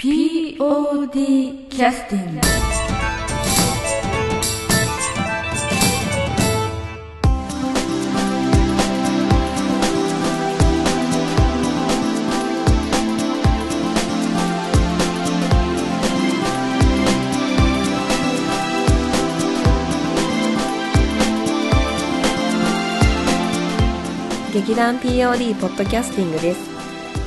POD キャスティング劇団 POD ポッドキャスティングです。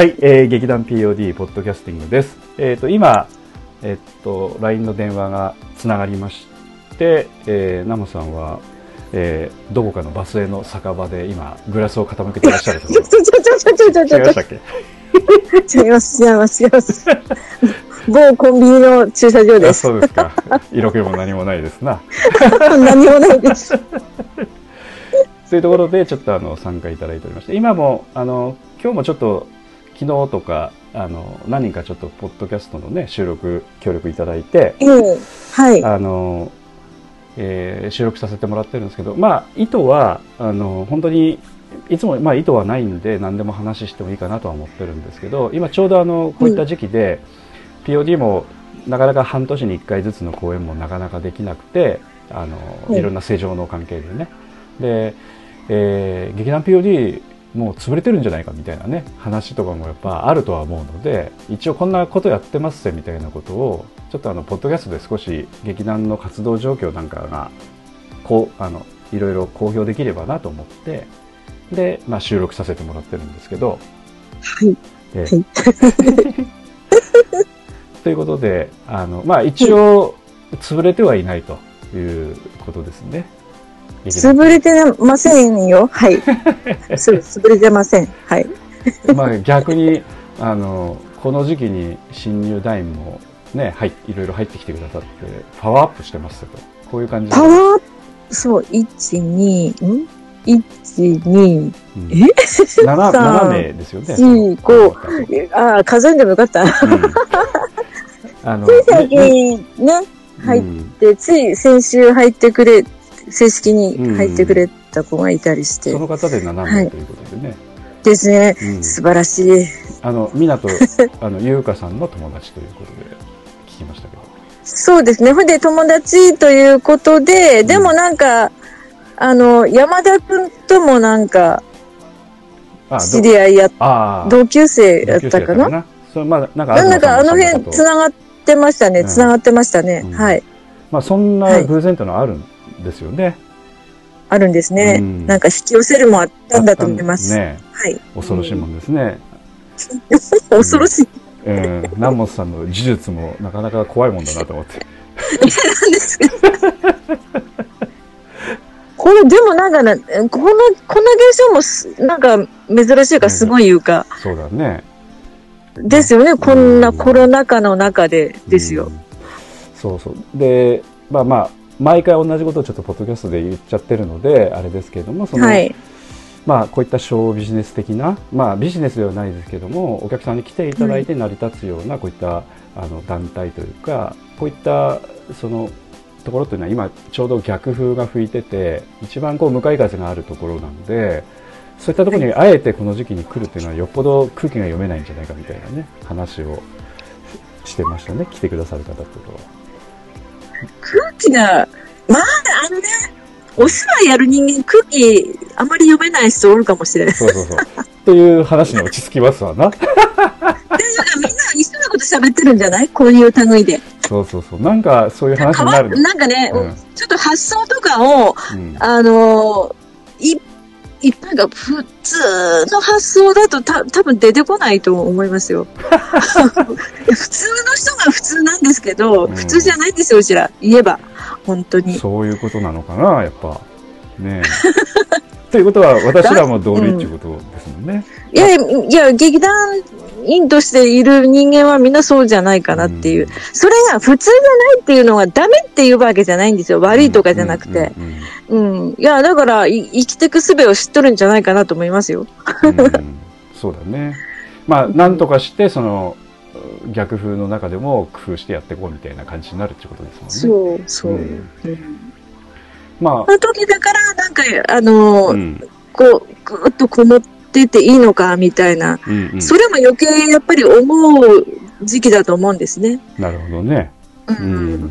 はい、えー、劇団 POD ポッドキャスティングです。えっ、と、今、えっ、と、LINE の電話がつながりまして、えー、ナムさんは、えー、どこかのバスへの酒場で今、グラスを傾けていらっしゃると。ちょちょちょちょちょちょちょ違いましたっけ？違います、違います、違います。某コンビニの駐車場であす。そうですか。色気も何もないですな。何もないです。というところで、ちょっとあの、参加いただいておりまして、今も、あの、今日もちょっと、昨日とか、あの、何人かちょっと、ポッドキャストのね、収録、協力いただいて、ええはい。あの、えー収録させてもらってるんですけど、まあ、意図は、あの、本当に、いつも、まあ、意図はないんで、何でも話してもいいかなとは思ってるんですけど、今ちょうどあの、こういった時期で、POD も、なかなか半年に1回ずつの公演もなかなかできなくて、あの、うんいろんな正常の関係でね。で、えー劇団 POD もう潰れてるんじゃないかみたいなね話とかもやっぱあるとは思うので一応こんなことやってますぜみたいなことをちょっとあのポッドキャストで少し劇団の活動状況なんかがこうあのいろいろ公表できればなと思ってで、まあ、収録させてもらってるんですけど、はい。えはい ということであの、まあ、一応潰れてはいないということですね。潰れてませんよ。はい。そう。潰れてません。はい。まあ逆にあのこの時期に新入団員もねはいいろいろ入ってきてくださってパワーアップしてますよとこういう感じでパワーアップ、そう、1、2、ん ?1、2、うんえ？7, 7名ですよね。四五うんああ、数えんでもよかった。あのつい最近ね、入っうんて、つい先週入ってくれ、正式に入ってくれた子がいたりしてそ。の方で7はい名ということでね。ですね。うん素晴らしい。あの湊 あの優香さんの友達ということで聞きましたけど。そうですね。ほんで、友達ということで、でもなんか、あの、山田くんともなんか、知り合いや、同級生やったかな？それまあなんかなんかあの辺東さんと繋がってましたね。うん繋がってましたね。うんはい。まあそんな偶然というのはあるんですよね。あるんですね。うんなんか引き寄せるもあったんだと思います。ねはい。恐ろしいもんですね。恐ろしい。うん、南本さんの呪術もなかなか怖いもんだなと思って。これ、でもなんかね、この、この現象もす、なんか珍しいかすごいいうか、そうだね。ですよね。こんなコロナ禍の中でですよう。んそうそう。で、まあまあ、毎回同じことをちょっとポッドキャストで言っちゃってるので、あれですけれども、その、はい。まあ、こういったショービジネス的な、まあ、ビジネスではないですけども、お客さんに来ていただいて成り立つような、こういったあの団体というか、こういったそのところというのは今ちょうど逆風が吹いてて、一番こう向かい風があるところなので、そういったところにあえてこの時期に来るっていうのはよっぽど空気が読めないんじゃないかみたいなね、話をしてましたね、来てくださる方っていうのは。空気が、まあ、あのね、お芝居やる人間空気あまり読めない人おるかもしれない。そうそうそう。っていう話に落ち着きますわな。で、なんかみんな一緒なこと喋ってるんじゃない？こういう類で。そうそうそう。なんかそういう話になる。なんかね、うんちょっと発想とかを、うんあのーい、い、なんか普通の発想だとた多分出てこないと思いますよ。普通の人が普通なんですけど、うん普通じゃないんですよ、うちら。言えば。本当に。そういうことなのかな、やっぱ。ねえ。ということは、私らも同類っていうことですもんね。いやいや、いや劇団員としている人間はみんなそうじゃないかなっていう。うんそれが普通じゃないっていうのはダメっていうわけじゃないんですよ。悪いとかじゃなくて。うん。いや、だから、い生きていく術を知っとるんじゃないかなと思いますよ。そうだねまあなんとかしてその逆風の中でも工夫してやっていこうみたいな感じになるってことですもんねそう、そう。うんうんまその時だから、なんか、あのあ、うんこう、ぐーっとこもってていいのか、みたいな。うんうんそれも余計やっぱり思う時期だと思うんですね。なるほどねう。うんん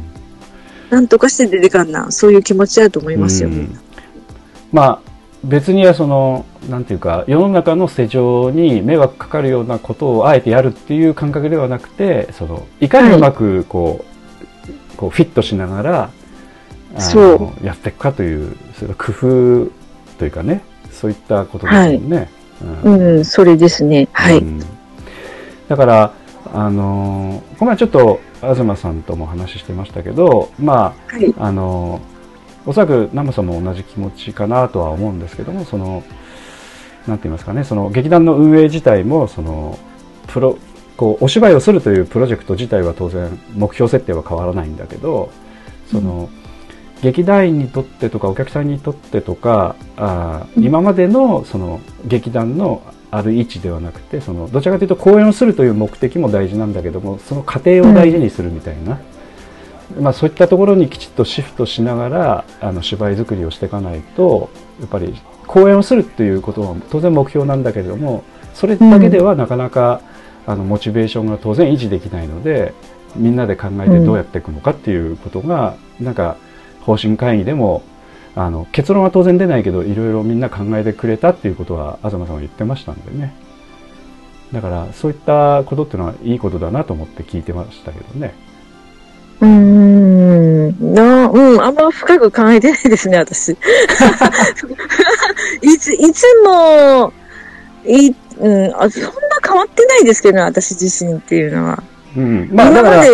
なんとかして出てかんな。そういう気持ちだと思いますよ。うんまあ別にはそのなんていうか世の中の世情に迷惑かかるようなことをあえてやるっていう感覚ではなくてそのいかにうまくこう,、こうフィットしながらそやっていくかというそれ工夫というかねそういったことですよね。うんうん、それですね。はい。うんだからあのこの前ちょっと東さんとも話してましたけどまあはい。あのおそらく南部さんも同じ気持ちかなとは思うんですけどもそのなんて言いますかねその劇団の運営自体もそのプロこうお芝居をするというプロジェクト自体は当然目標設定は変わらないんだけどその、劇団員にとってとかお客さんにとってとかあ今までのその劇団のある位置ではなくてそのどちらかというと公演をするという目的も大事なんだけどもその過程を大事にするみたいな、まあ、そういったところにきちっとシフトしながらあの芝居作りをしていかないとやっぱり公演をするっていうことは当然目標なんだけれどもそれだけではなかなか、あのモチベーションが当然維持できないのでみんなで考えてどうやっていくのかっていうことが、なんか方針会議でもあの結論は当然出ないけどいろいろみんな考えてくれたっていうことは東さんは言ってましたんでねだからそういったことっていうのはいいことだなと思って聞いてましたけどね。うーん。な、うん、あんま深く考えてないですね、私。いつ、いつも、い、うん、あそんな変わってないですけど、私自身っていうのは。うん、まあだ今からう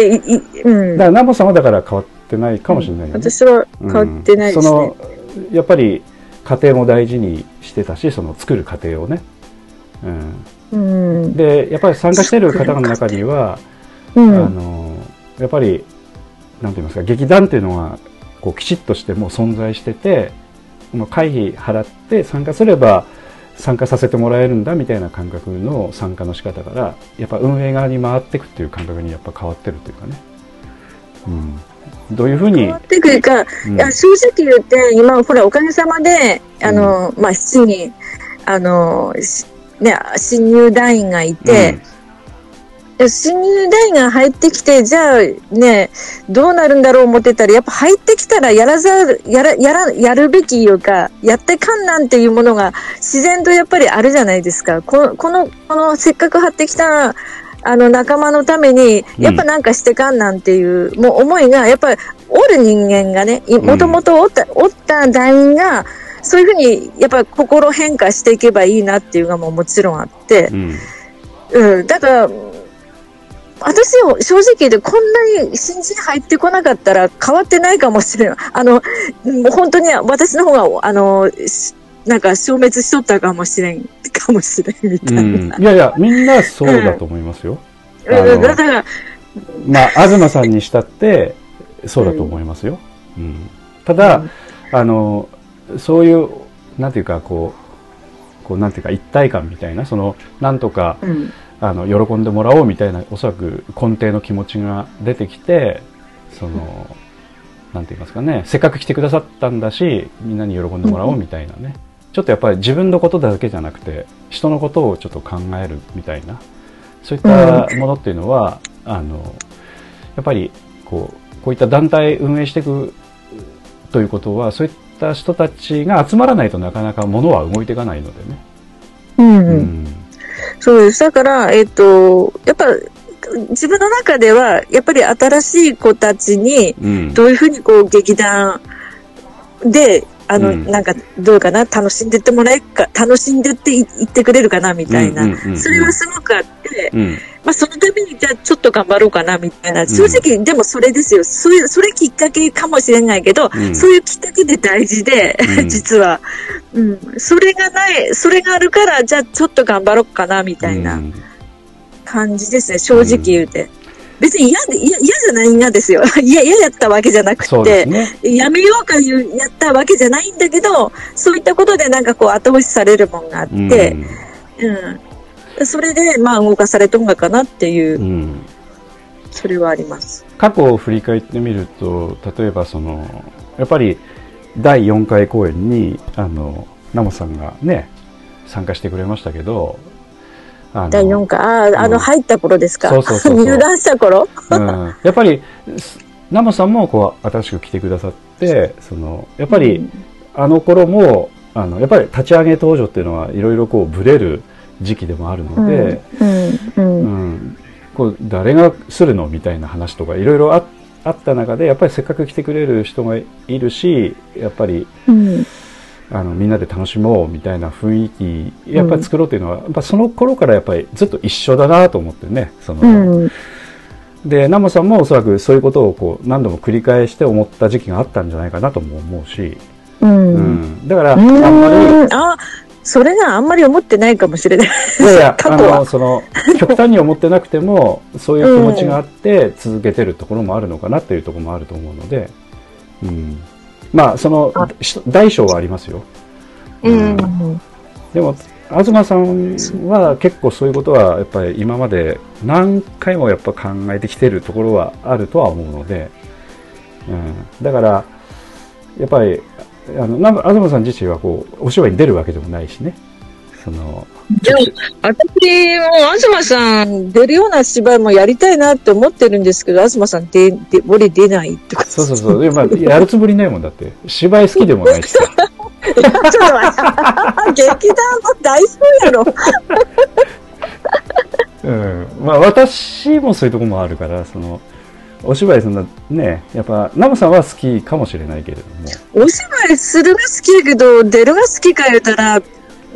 んだか。ら南本さんはだから変わってないかもしれないよね。私は変わってないですね。うんそのやっぱり家庭も大事にしてたしその作る過程をね、うん、うん。でやっぱり参加している方の中には、あうん。のやっぱりなんて言いますか劇団っていうのはこうきちっとしてもう存在してて会費払って参加すれば参加させてもらえるんだみたいな感覚の参加の仕方からやっぱ運営側に回っていくっていう感覚にやっぱ変わってるというかね、うん、どういうふうに？ってくるか、うん。いや正直言って、今、ほら、おかげさまで、あの、まあ、7人、あの、しね、新入団員がいて、で新入団員が入ってきて、じゃあね、どうなるんだろう思ってたら、やっぱ入ってきたらやらざる、やら、やら、やるべきいうか、やってかんなんていうものが自然とやっぱりあるじゃないですか。この、この、このせっかく張ってきた、あの仲間のために、やっぱなんかしてかんなんていう、もう思いが、やっぱりおる人間がね、いもともとおった、おった団員が、そういうふうに、やっぱり心変化していけばいいなっていうのももちろんあって、うん。うん、だから、私を正直言ってこんなに新人入ってこなかったら変わってないかもしれない。あの、もう本当に私の方が、あの、しなんか消滅しとったかもしれん、かもしれんみたいな。うん、いやいやみんなそうだと思いますよ、うん。だから、まあ東さんにしたってそうだと思いますよ、うん。ただ、あのそういうなんていうかこうこうなんていうか一体感みたいなそのなんとかうん、あの喜んでもらおうみたいなおそらく根底の気持ちが出てきてその、なんて言いますかねせっかく来てくださったんだしみんなに喜んでもらおうみたいなね、ちょっとやっぱり自分のことだけじゃなくて人のことをちょっと考えるみたいなそういったものっていうのは、あのやっぱりこうこういった団体運営していくということはそういった人たちが集まらないとなかなか物は動いていかないのでね。うん、ううん。んそうです。だから、えっ、と、やっぱ、自分の中では、やっぱり新しい子たちに、うんどういうふうにこう劇団で、あの、うんなんか、どうかな、楽しんでってもらえるか、楽しんでってい言ってくれるかな、みたいな。うんうんうんうんそれはすごくあって、うんまあ、そのために、じゃあ、ちょっと頑張ろうかな、みたいな。正直、でもそれですよ。そういう、それきっかけかもしれないけど、うんそういうきっかけで大事で、うん 実は。うん。それがない、それがあるから、じゃあ、ちょっと頑張ろうかな、みたいな。うん感じですね、正直言うて。別に嫌で、嫌嫌じゃないんがですよ。嫌、嫌やったわけじゃなくて、ね。やめようかいうやったわけじゃないんだけど、そういったことでなんかこう後押しされるもんがあって、うん。それで、まあ動かされとんがかなっていうう、んそれはあります。過去を振り返ってみると例えばそのやっぱり第4回公演にあのナモさんがね参加してくれましたけど第4回、ああ、あのうん入った頃ですか？そうそうそうそう。入団した頃？うん、やっぱりすナモさんもこう新しく来てくださってそのやっぱり、あの頃もあのやっぱり立ち上げ登場っていうのはいろいろこうブレる時期でもあるので、うん、うん、ううん。ん、こう誰がするのみたいな話とかいろいろああった中でやっぱりせっかく来てくれる人がいるしやっぱりうんあのみんなで楽しもうみたいな雰囲気やっぱり作ろうというのは、やっぱその頃からやっぱりずっと一緒だなと思ってねその、うん、でナモさんもおそらくそういうことをこう何度も繰り返して思った時期があったんじゃないかなとも思うし、う。うんん、だからあうんまりん。あ、それがあんまり思ってないかもしれない。いやいや 過あ去はのその極端に思ってなくてもそういう気持ちがあって続けてるところもあるのかなっていうところもあると思うので、うん、まあその大小はありますよ。うん。でも東さんは結構そういうことはやっぱり今まで何回もやっぱ考えてきてるところはあるとは思うので、うん、だからやっぱりあの東さん自身はこうお芝居に出るわけでもないしね。そのでも、私も東さん出るような芝居もやりたいなって思ってるんですけど、東さん出、出、俺出ないってことそうそうそう。で、まあ、やるつもりないもんだって。芝居好きでもないしさ。ちょっと待って。劇団の代表やろ。うん、まあ私もそういうところもあるからそのお芝居そんなねやっぱナムさんは好きかもしれないけれども。お芝居するが好きやけど、出るが好きか言うたら、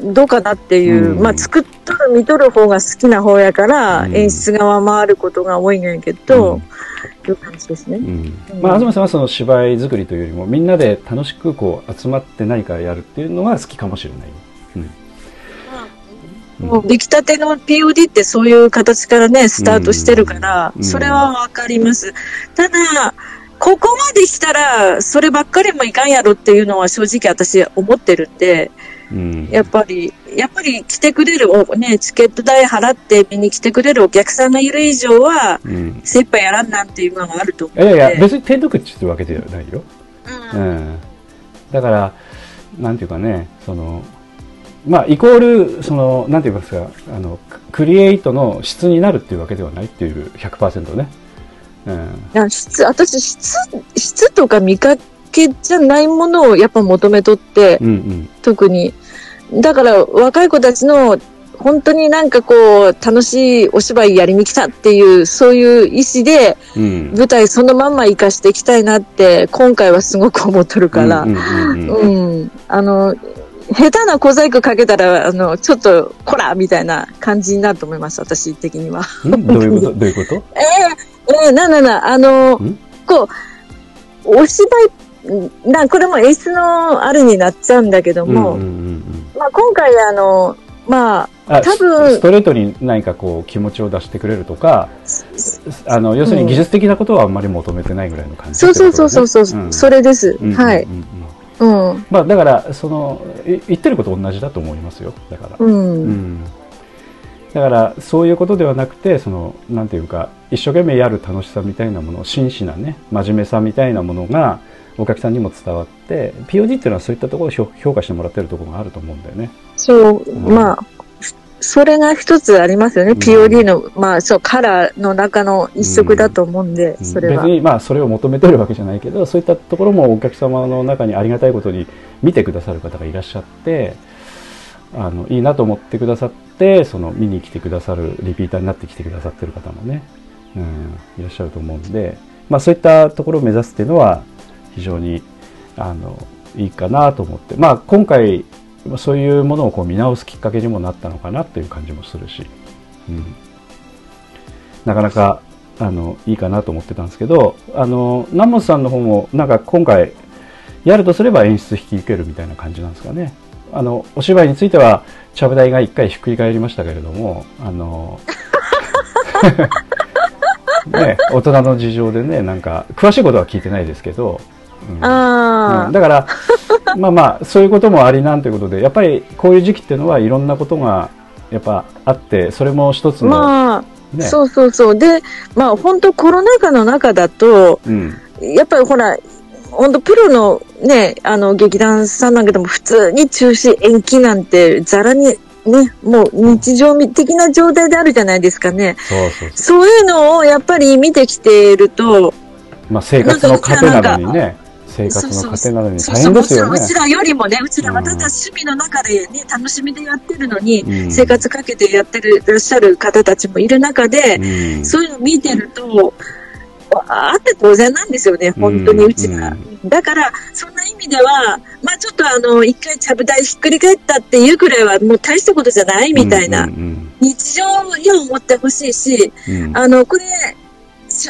どうかなっていう、うん。まあ作っとる見とる方が好きな方やから、うん。演出側回ることが多いんやけど、うん。いう感じですね。うん。まあ、東さんはその芝居作りというよりもみんなで楽しくこう集まって何かやるっていうのが好きかもしれない、うん。もう出来たての POD ってそういう形からね、スタートしてるからう、ん。それはわかります。ただ、ここまで来たら、そればっかりもいかんやろっていうのは正直私思ってるんで、うん。やっぱり、やっぱり来てくれる、おね、チケット代払って見に来てくれるお客さんがいる以上は、うん。精一杯やらんなんていうのがあると思いうやいやんで。別に手抜くっていうわけではないよ、ううん。ん、だからなんていうかねそのまあイコールそのなんて言いますかあのククリエイトの質になるっていうわけではないっていう100%ね、うん、いや質、私、質、質とか見かけじゃないものをやっぱ求めとって、うんうん。特に。だから若い子たちの本当になんかこう楽しいお芝居やりに来たっていうそういう意思でうん。舞台そのまんま活かしていきたいなって今回はすごく思っとるから、うんあの、下手な小細工かけたら、あの、ちょっと、こらみたいな感じになると思います、私的には。ん？どういうこと？どういうこと？ええええななな、あのん、こう、お芝居、な、これも演出のあれになっちゃうんだけども、うんうんうんまあ今回あの、まうん、あ多分スストレートに何かこう気持ちを出してくれるとかあの要するに技術的なことはあんまり求めてないぐらいの感あ、じそうそうそうそうそう、ん。それです。うんはい。うんうん。うん。まあだからそのい言ってること同じだと思いますよ。だから、うん。うん。だからそういうことではなくてそのなんていうか一生懸命やる楽しさみたいなもの真摯なね真面目さみたいなものがお客さんにも伝わって POD っていうのはそういったところを評評価してもらってるところがあると思うんだよね。そう、んまあ、それが一つありますよね。ん POD の、まあ、そう、カラーの中の一色だと思うんで、うんそれは別。にまあそれを求めてるわけじゃないけどそういったところもお客様の中にありがたいことに見てくださる方がいらっしゃってあのいいなと思ってくださってその見に来てくださるリピーターになってきてくださってる方もね、うん、いらっしゃると思うんで、まあ、そういったところを目指すっていうのは非常にあのいいかなと思って、まあ、今回そういうものをこう見直すきっかけにもなったのかなっていう感じもするし、うん、なかなかあのいいかなと思ってたんですけどあの南本さんの方もなんか今回やるとすれば演出引き受けるみたいな感じなんですかね。あのお芝居についてはちゃぶ台が一回ひっくり返りましたけれどもあの ね、大人の事情でね、なんか、詳しいことは聞いてないですけど、うんああ、うんだから、まあまあ、そういうこともありなんということで、やっぱりこういう時期っていうのはいろんなことが、やっぱあって、それも一つの、まあ、ね、そうそうそう。で、まあ本当コロナ禍の中だと、うん、やっぱりほら、本当プロのね、あの劇団さんなんかでも普通に中止延期なんてざらにね、もう日常的な状態であるじゃないですかね。そうそうそそういうのをやっぱり見てきていると、う。まあ、生活の糧などにね、生活の糧などに大変ですよね。そうそうもちろんう。ちらよりもね、うちらはただうん趣味の中でね、楽しみでやってるのに、うん。生活かけてやってるらっしゃる方たちもいる中で、うん。そういうのを見てると、あって当然なんですよね、本当にうちら。だから、そんな意味では、まあちょっとあの、一回ちゃぶ台ひっくり返ったっていうくらいはもう大したことじゃないみたいな、うん日常に思ってほしいし、うん。うんあの、これ、し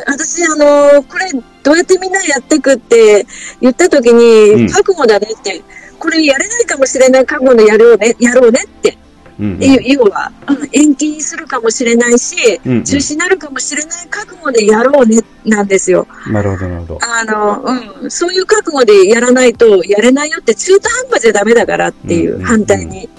私、あの、これ、どうやってみんなやっていくって言った時うんに、覚悟だねって、これやれないかもしれない覚悟でやろうね、やろうねって、うんうん要は、うん延期にするかもしれないし、うんうん中止になるかもしれない覚悟でやろうね、なんですよ。なるほど、なるほど。あの、うん、そういう覚悟でやらないと、やれないよって中途半端じゃダメだからっていう、うんうん反対に。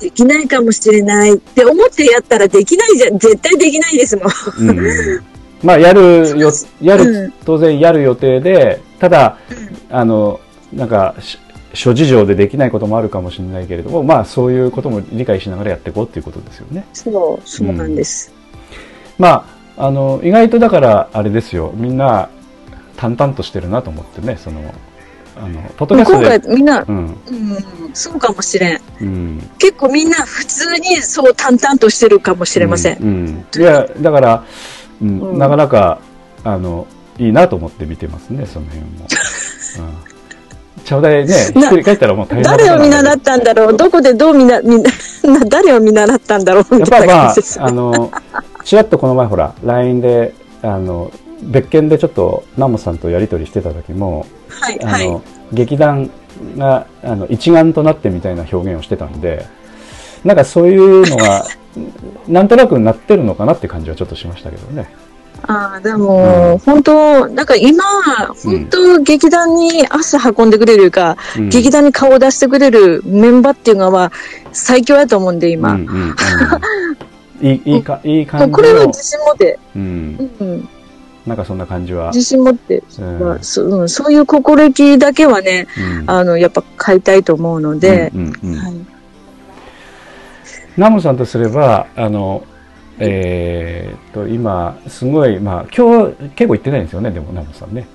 できないかもしれないって思ってやったらできないじゃん、絶対できないですもん。うんうん まあ、やるよ、やうるん、当然やる予定で、ただ、うんあの、なんか、し諸事情でできないこともあるかもしれないけれども、まあ、そういうことも理解しながらやっていこうっていうことですよね。そう、そうなんです。まあ、あの、意外とだから、あれですよ、みんな、淡々としてるなと思ってね、その、あの、ポッドキャスト今回で、みんな、うん、うん、そうかもしれん。うん。結構みんな普通にそう淡々としてるかもしれません。うん。うんいや、だから、うんうんなかなか、あの、いいなと思って見てますね、その辺も。うん。ちょうだいね、ひっくり返ったらもう大変誰を見習ったんだろう？どこでどう見な、み誰を見習ったんだろう？みやったぱいなまあ感じです、ね。あの、ちらっとこの前ほら、LINE で、あの、別件でちょっと、ナモさんとやりとりしてた時も、はい、はいあの。、劇団が、あの、一丸となってみたいな表現をしてたんで、なんかそういうのが、なんとなくなってるのかなって感じはちょっとしましたけどね。ああ、でも、本当、なんか今、本当、劇団に足運んでくれるか、うん。劇団に顔を出してくれるメンバーっていうのは最強だと思うんで、今。うんうんうん、いいいいかいいも感じこれは自信持って、うん、うん、なんかそんな感じは、自信持って、うん。まあそうん、そういう心意気だけはね、うん。あの、やっぱ買いたいと思うので、うんうんうん。はいナムさんとすればあのえーっと今すごいまあ今日結構行ってないんですよねでもナムさんね。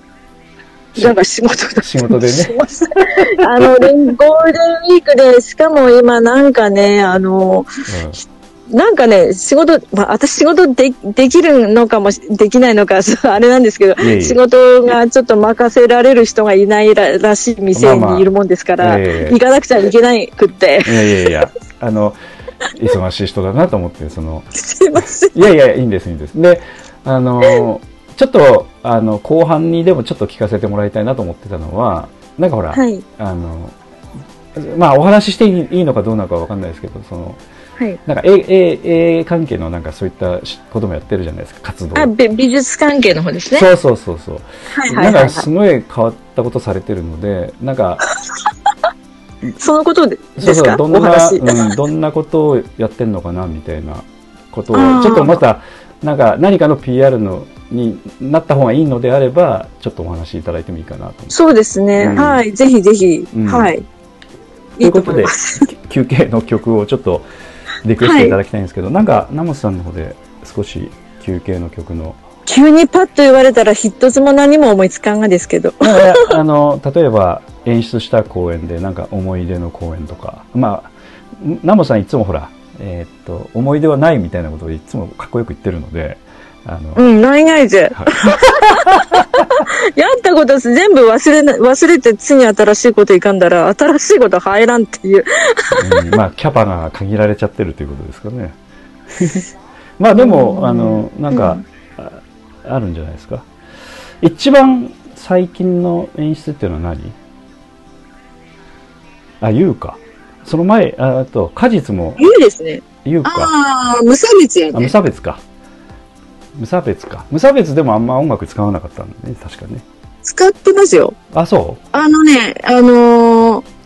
なんか仕事だ仕事でね。あの、連 ゴールデンウィークで、しかも今なんかね、あの、なんかね、仕事、まあ、私仕事でできるのかもし、できないのか、あれなんですけど、いえいえ。仕事がちょっと任せられる人がいないららしい店まあまあにいるもんですから、ええ。行かなくちゃいけないくって、いやいやいや。あの忙しい人だなと思ってそのすいません。いやいやいいんですいいんですであのちょっとあの後半にでもちょっと聞かせてもらいたいなと思ってたのはなんかほら、はい。あのまあお話ししていいのかどうなのかわかんないですけどそのはい。なんか絵絵絵関係のなんかそういったしこともやってるじゃないですか活動あ、べ美術関係の方ですね。そうそうそうそう、はいはいなんかすごい変わったことされてるのでなんかい。そのことですか？どんな。うん、どんなことをやってんのかなみたいなことをちょっとまたなんか何かの PR のになった方がいいのであればちょっとお話しいただいてもいいかなとそうですね。うんはい。ぜひぜひ。うんはい。ということで休憩の曲をちょっとリクエストいただきたいんですけど、なんかナモスさんの方で少し休憩の曲の急にパッと言われたら一つも何も思いつかんがですけど。あの例えば演出した公演でなんか思い出の公演とかまあナモさんいつもほら、えーっと思い出はないみたいなことをいつもかっこよく言ってるのであの、うん、ないないぜ。はやったこと全部忘れな、忘れて次新しいこといかんだら、新しいこと入らんっていう。うんまあキャパが限られちゃってるということですかね まあでも、うんあのなんか、うんああるんじゃないですか一番最近の演出っていうのは何？あ優かその前ああと果実もいいですね。優かああ、無差別やあ無ね。差別か無差別か。無差別でもあんま音楽使わなかったんだね、確かね。使ってますよ。あ、そあのね、あのー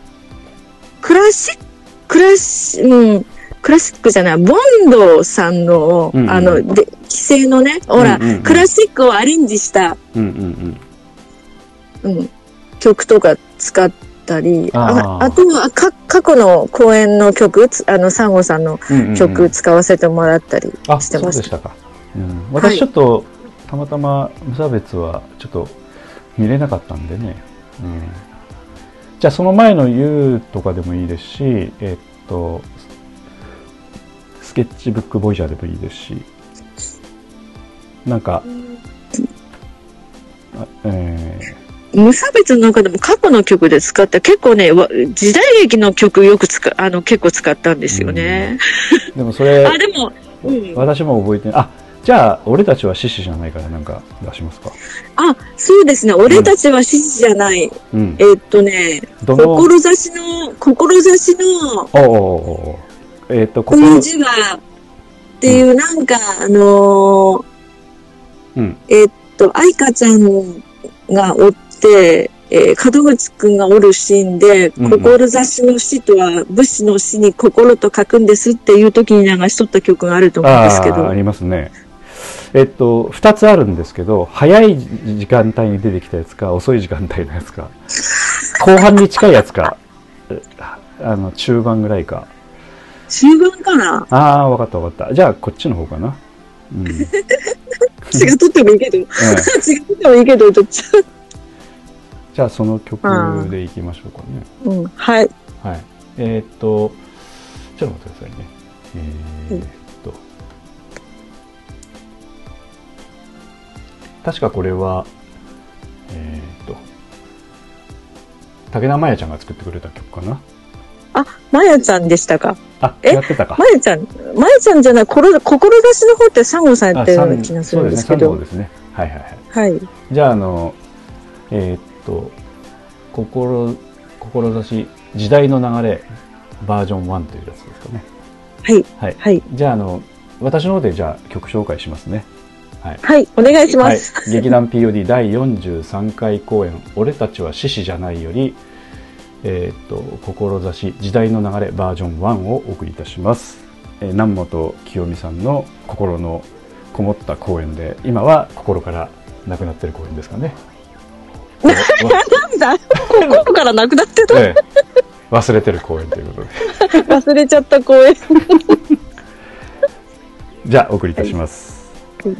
クラシック、クラシ、うん、クラシックじゃない、ボンドさんの、うんうんあの、で、規制のね、ほら、うんうんうんクラシックをアレンジした、ううんうんうん、曲とか使ったり、あーああとはか過去の公演の曲、つあの、サンゴさんのうん。うんうんうん曲使わせてもらったりあ、してまし。そうでしたたか。うん、私ちょっと、たまたま無差別はちょっと見れなかったんでね。うん、じゃあその前の U とかでもいいですし、えっと、スケッチブックボイジャーでもいいですし、なんか、あえ無差別の中でも過去の曲で使った結構ね、わ時代劇の曲よく使あの結構使ったんですよね。ーでもそれ、あ、でも、うん、私も覚えてない。あ、じゃあ俺たちは獅子じゃないからなんか出しますか。あ、そうですね。俺たちは獅子じゃない。うん。えっとね、志の、志のおうおうおえっ、と、この字は、っていう、なんか、あのーうん。えっと、愛花ちゃんがおって、えー門口くんがおるシーンで、うんうん志の死とは武士の死に心と書くんですっていう時に流しとった曲があると思うんですけどあ。りますね。えっと、二つあるんですけど、早い時間帯に出てきたやつか、遅い時間帯のやつか、後半に近いやつか、えあの、中盤ぐらいか。中盤かな？ああ、わかったわかった。じゃあ、こっちの方かな。うん。え違うとってもいいけど。違えうとってもいいけど、どっちじゃあ、その曲でいきましょうかね。うん。はい。はい。えーっと、ちょっと待ってくださいね。えーっと、確かこれは、えーっと、武田真弥ちゃんが作ってくれた曲かな。あ、まやちゃんでしたか。あ、え？やってたか。まやちゃん、まやちゃんじゃない、ころ志の方ってサンゴさんやあってるよう三な気がすそうですね、るんですけど。三号ですね。はいはいはい。はい。じゃあ、あの、えーっと、心、志、時代の流れ、バージョン1というやつですかね。はい。はい。はい。じゃあ、あの、私の方でじゃあ曲紹介しますね。はい。お願いします。はい、劇団 POD 第43回公演「俺たちは獅子じゃない」より「えーっと志時代の流れバージョン1」をお送りいたします、えー南本清美さんの心のこもった公演で今は心からなくなってる公演ですかね、なんだ？心からなくなってた？ええ。忘れてる公演ということで。忘れちゃった公演。じゃあお送りいたします、はい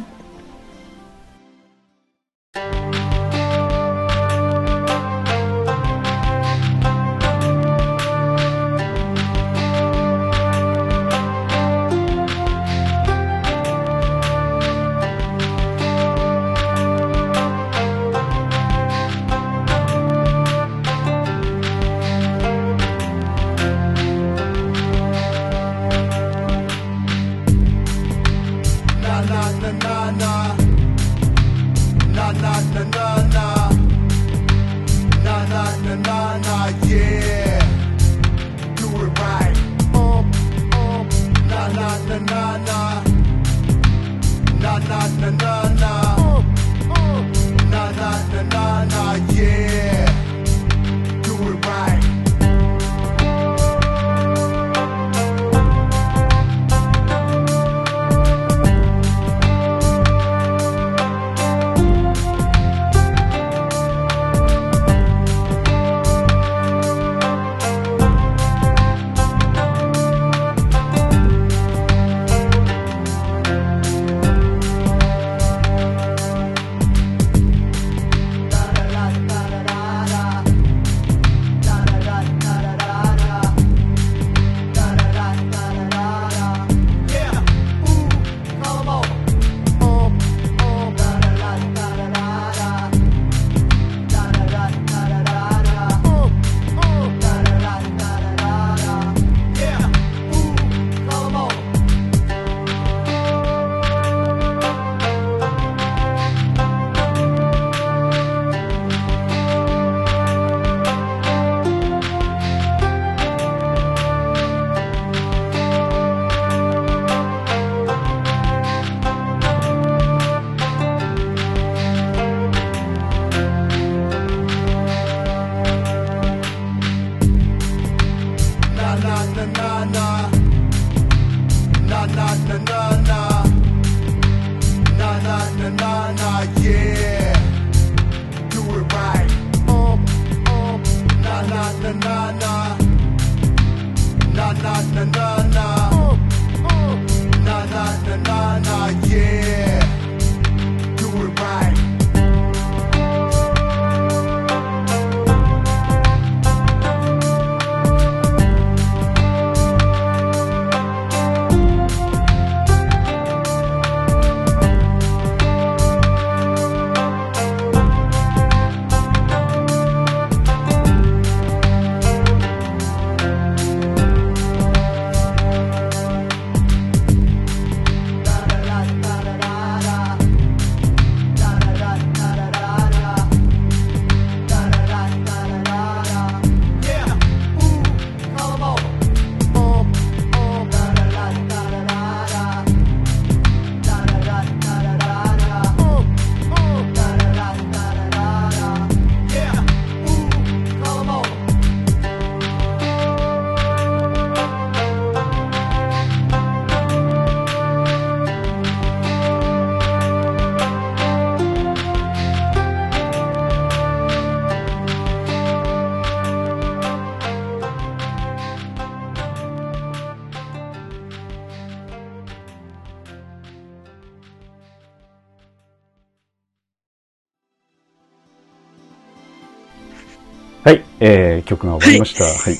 えー、曲が終わりました。はい。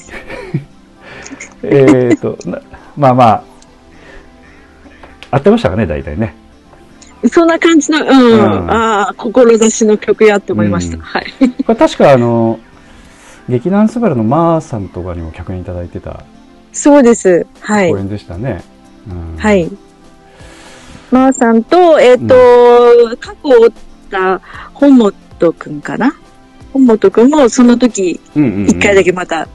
えっと、なまあまあ、合ってましたかね、大体ね。そんな感じの、うん、うんああ、志の曲やって思いました。うんはい。これ確かあの、劇団スバルのマーさんとかにも脚演いただいてたそうです。はい公。演でしたね。うんはい。まーさんと、えっ、と、過去おった本本くんかな本本くんもその時、一回だけまた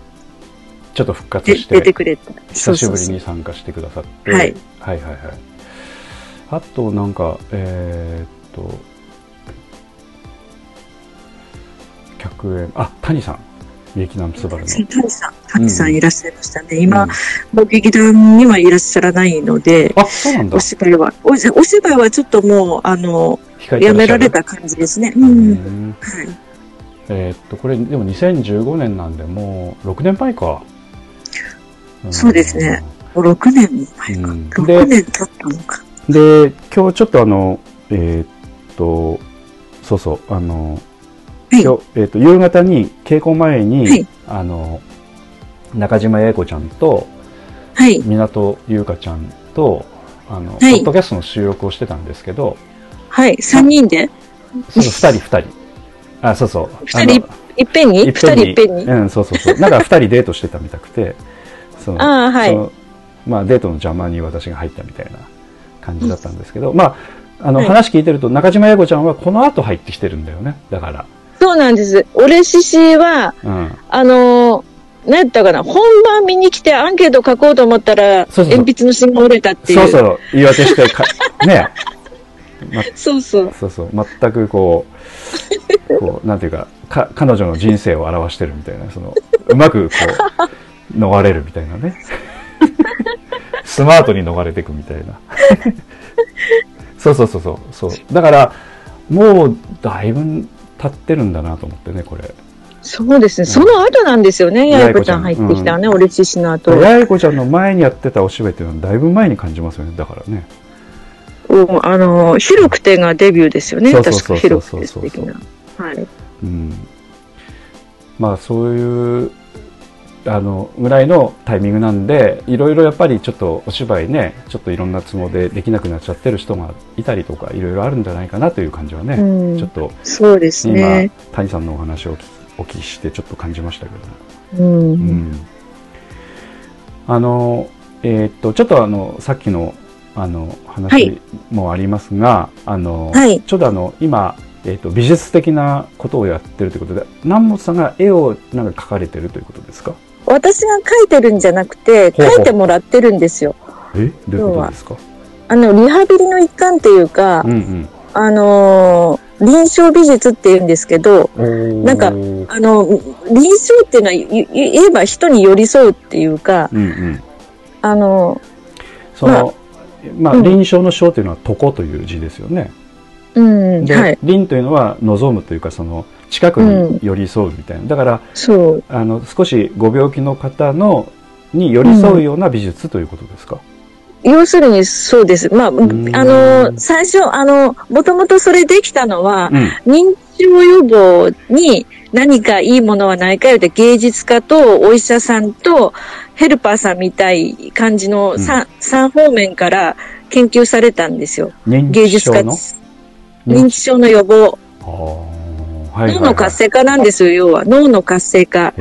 ちょっと復活でして。出てくれた。久しぶりに参加してくださって。はいはいはいはい。あと、なんか、えーっと、客演、あ、谷さん。劇団スバルの。谷さん、谷さうんんいらっしゃいましたね。今、うんもう劇団にはいらっしゃらないので、あ、そうなんだお。芝居は、おお芝居はちょっともう、あの、やめられた感じですね。う。うんん。はい。えーっと、これ、でも2015年なんで、もう6年前か。んそうですね。もう6年も前か。うん6年経ったのか。で、今日ちょっとあの、えーっと、そうそう、あの、はい今日、えーっと、夕方に、稽古前に、はいあの、中島英子ちゃんと、はい。港優香ちゃんと、あの、はいポッドキャストの収録をしてたんですけど、はい。3人で？その二人二人。あ、そうそう。二人いっぺんに？二人いっぺんに？うん、そうそうそう。なんか二人デートしてたみたくて、そのああはいまあデートの邪魔に私が入ったみたいな感じだったんですけど、まあ、あの、はい話聞いてると中島英子ちゃんはこの後入ってきてるんだよね。だから。そうなんです。俺獅子は、うん。あのー、何やったかな本番見に来てアンケート書こうと思ったら、鉛筆の芯が折れたっていう。そうそう、言い訳してか、ね。まそうそう。そうそう、全くこう、こう、なんていうか、か、彼女の人生を表してるみたいな、その、うまくこう、逃れるみたいなね。スマートに逃れていくみたいな。そうそうそうそう。そう。だから、もう、だいぶ経ってるんだなと思ってね、これ。そうですね。その後なんですよね。やいこちゃん入ってきたね。俺獅子の後。八重子ちゃんの前にやってたお芝居っていうのはだいぶ前に感じますよね、だからね。うんあのー、広くてがデビューですよね。そうそう確かそうそう広くて的な。はい。うん、まあそういうあのぐらいのタイミングなんでいろいろやっぱりちょっとお芝居ねちょっといろんな都合でできなくなっちゃってる人がいたりとかいろいろあるんじゃないかなという感じはね、うんちょっとそうです今、ね。谷さんのお話をお聞きしてちょっと感じましたけど、うん。うんあのえーっとちょっとあのさっきのあの話もありますが、あのはいちょうどあの今、えーっと美術的なことをやってるということで南本さんが絵をなんか描かれてるということですか？私が書いてるんじゃなくて、ほうほう。書いてもらってるんですよ。え？どういうことですか？あの、リハビリの一環っていうか、うんうん。あのー臨床美術って言うんですけど、なんかあの、臨床っていうのは言えば人に寄り添うっていうか、うんうん。あのその、まあ、うん。臨床の章というのは床という字ですよね。うん。で、はい。輪というのは望むというかその近くに寄り添うみたいな、だからそう。あの少しご病気の方のに寄り添うような美術ということですか、要するにそうです。まあ、あんの、最初、あの、もともとそれできたのは、うん認知症予防に何かいいものはないかよって芸術家とお医者さんとヘルパーさんみたい感じの 3, 三方面から研究されたんですよ。認芸術家認知症の予防。脳の活性化なんですよ、要は。脳の活性化。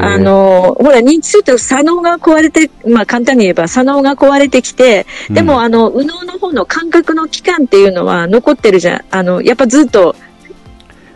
あの、ほら、認知症って左脳が壊れて、まあ簡単に言えば左脳が壊れてきて、でも、うんあの、右脳の方の感覚の器官っていうのは残ってるじゃん。あの、やっぱずっと、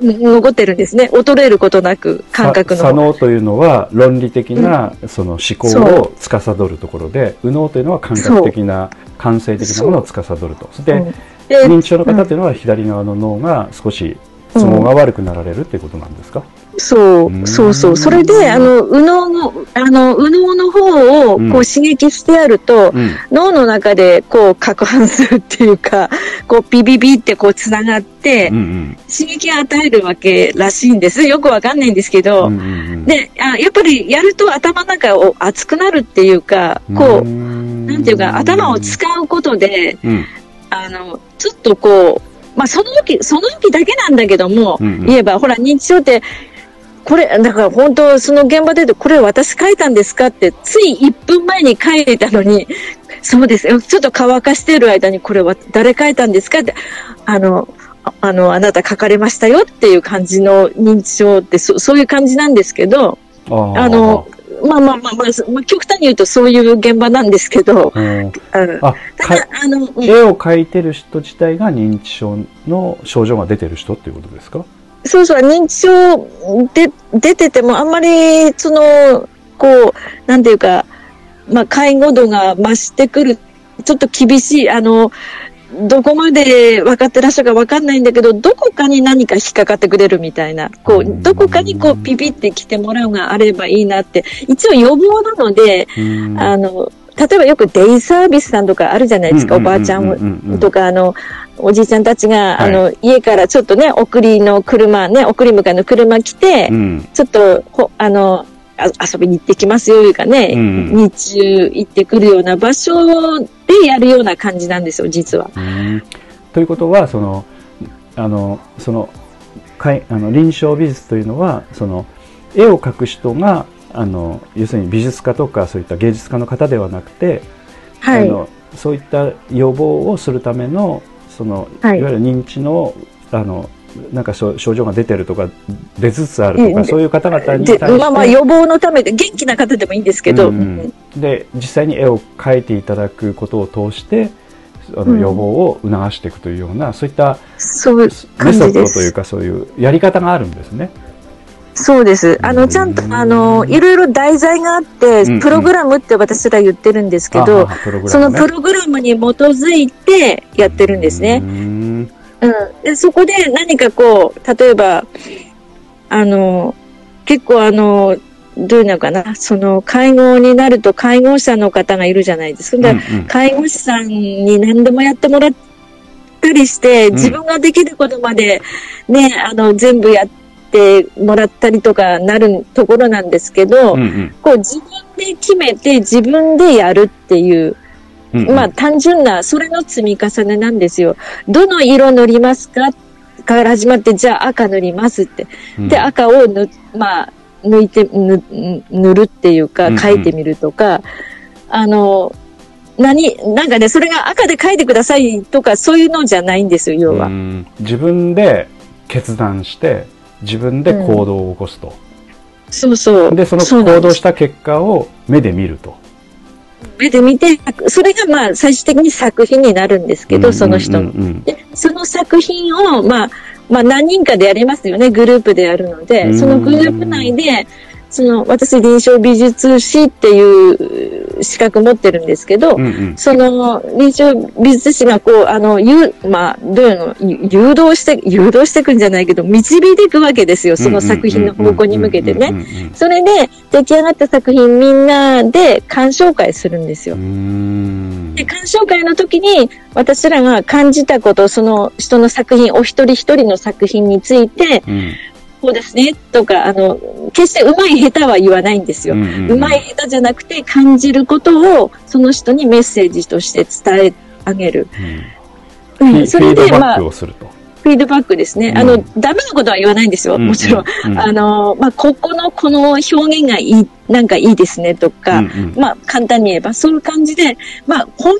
ん残ってるんですね。衰えることなく、感覚さ左の。脳というのは論理的なその思考を司るところで、右脳というのは感覚的な感性的なものを司ると。そして、うんで認知症の方というのは左側の脳が少し都合が悪くなられるっていうことなんですか、そうう、ん。そうそう。それで、あの、右脳の、あの、右脳の方を、うん。こう、刺激してやると、うん。脳の中で、こう、攪拌するっていうか、こう、ビビビってこう、つながってうんう、ん。刺激を与えるわけらしいんです。よくわかんないんですけど、うんうんうん。であ、やっぱりやると頭の中を熱くなるっていうか、こう、ななんていうか、頭を使うことで、うんあの、ちょっとこう、まあ、その時、その時だけなんだけども、うんうん言えば、ほら、認知症って、これ、だから本当、その現場で言うと、これ私書いたんですかって、つい1分前に書いたのに、そうですよ。ちょっと乾かしてる間に、これは誰書いたんですかって、あの、ああの、あなた書かれましたよっていう感じの認知症って、そそういう感じなんですけど、あの、まあまあまあまあ、そまあ、極端に言うとそういう現場なんですけど、うん。あただ、あの、うん。絵を描いてる人自体が認知症の症状が出てる人っていうことですか？そうそう、認知症で出てても、あんまり、その、こう、なんていうか、まあ、介護度が増してくる、ちょっと厳しい、あの、どこまで分かってらっしゃるか分かんないんだけど、どこかに何か引っかかってくれるみたいな、こう、どこかにこう、ピピって来てもらうがあればいいなって、一応予防なので、うん。あの、例えばよくデイサービスさんとかあるじゃないですか、おばあちゃうんとか、あの、おじいちゃんたちが、はい。あの、家からちょっとね、送りの車、ね、送り迎えの車来て、うん。ちょっと、ほあの、あ遊びに行ってきますよ、いうかね、うん日中行ってくるような場所でやるような感じなんですよ、実は。うんということはそのあのそのかいあの臨床美術というのはその絵を描く人があの要するに美術家とかそういった芸術家の方ではなくて、はい。あのそういった予防をするためのその、はいい、わゆる認知のあのなんか症症状が出てるとか出つつあるとか、うんそういう方々にで対してまあまあ予防のためで元気な方でもいいんですけど、うんうん。で実際に絵を描いていただくことを通してあのうん。予防を促していくというような、そういったそういうメソッ。ドというかそういうやり方があるんですね。そうです。あの、ちゃんと、あの、いろいろ題材があってうんうん、プログラムって私ら言ってるんですけど、あプログラムね。そのプログラムに基づいてやってるんですねう。んうん。で、そこで何かこう、例えば、あの、結構あの、どういうのかな、その、介護になると介護者の方がいるじゃないですか。だからうん介護士さんに何でもやってもらったりして、ん自分ができることまでね、あの、全部やってもらったりとかなるところなんですけど、うんうんこう自分で決めて自分でやるっていう、うんうんまあ単純な、それの積み重ねなんですよ。どの色塗りますか？から始まって、じゃあ赤塗りますって。うんで、赤をぬ、まあ、抜いて、ぬ塗るっていうかうんう、ん書いてみるとか、あの、何、なんかね、それが赤で書いてくださいとか、そういうのじゃないんですよ、要は。うん自分で決断して自分で行動を起こすと、そうそう。でその行動した結果を目で見ると目で見て、それがまあ、最終的に作品になるんですけど、その人の。で、その作品を、まあ、まあ何人かでやりますよね、グループでやるのうで、ん。そのグループ内で、その、私、臨床美術師っていう資格持ってるんですけど、うんうんその、臨床美術師がこう、あの、ゆまあ、どういうの、ゆ誘導して、誘導していくんじゃないけど、導いていくわけですよ、その作品の方向に向けてね。それで、出来上がった作品みんなで鑑賞会するんですよう。んで、鑑賞会の時に私らが感じたこと、その人の作品、お一人一人の作品について、うんこうですね、とか、あの、決して上手い下手は言わないんですよ。うんうんうん上手い下手じゃなくて、感じることを、その人にメッセージとして伝え上げる。うんうん、それで、まあック、をすると。フィードバックですね。うんあの、ダメなことは言わないんですよ。もちろん。うんあの、まあ、ここの、この表現がいい、なんかいいですね、とか、うんうんまあ、簡単に言えば、そういう感じで、まあ、褒め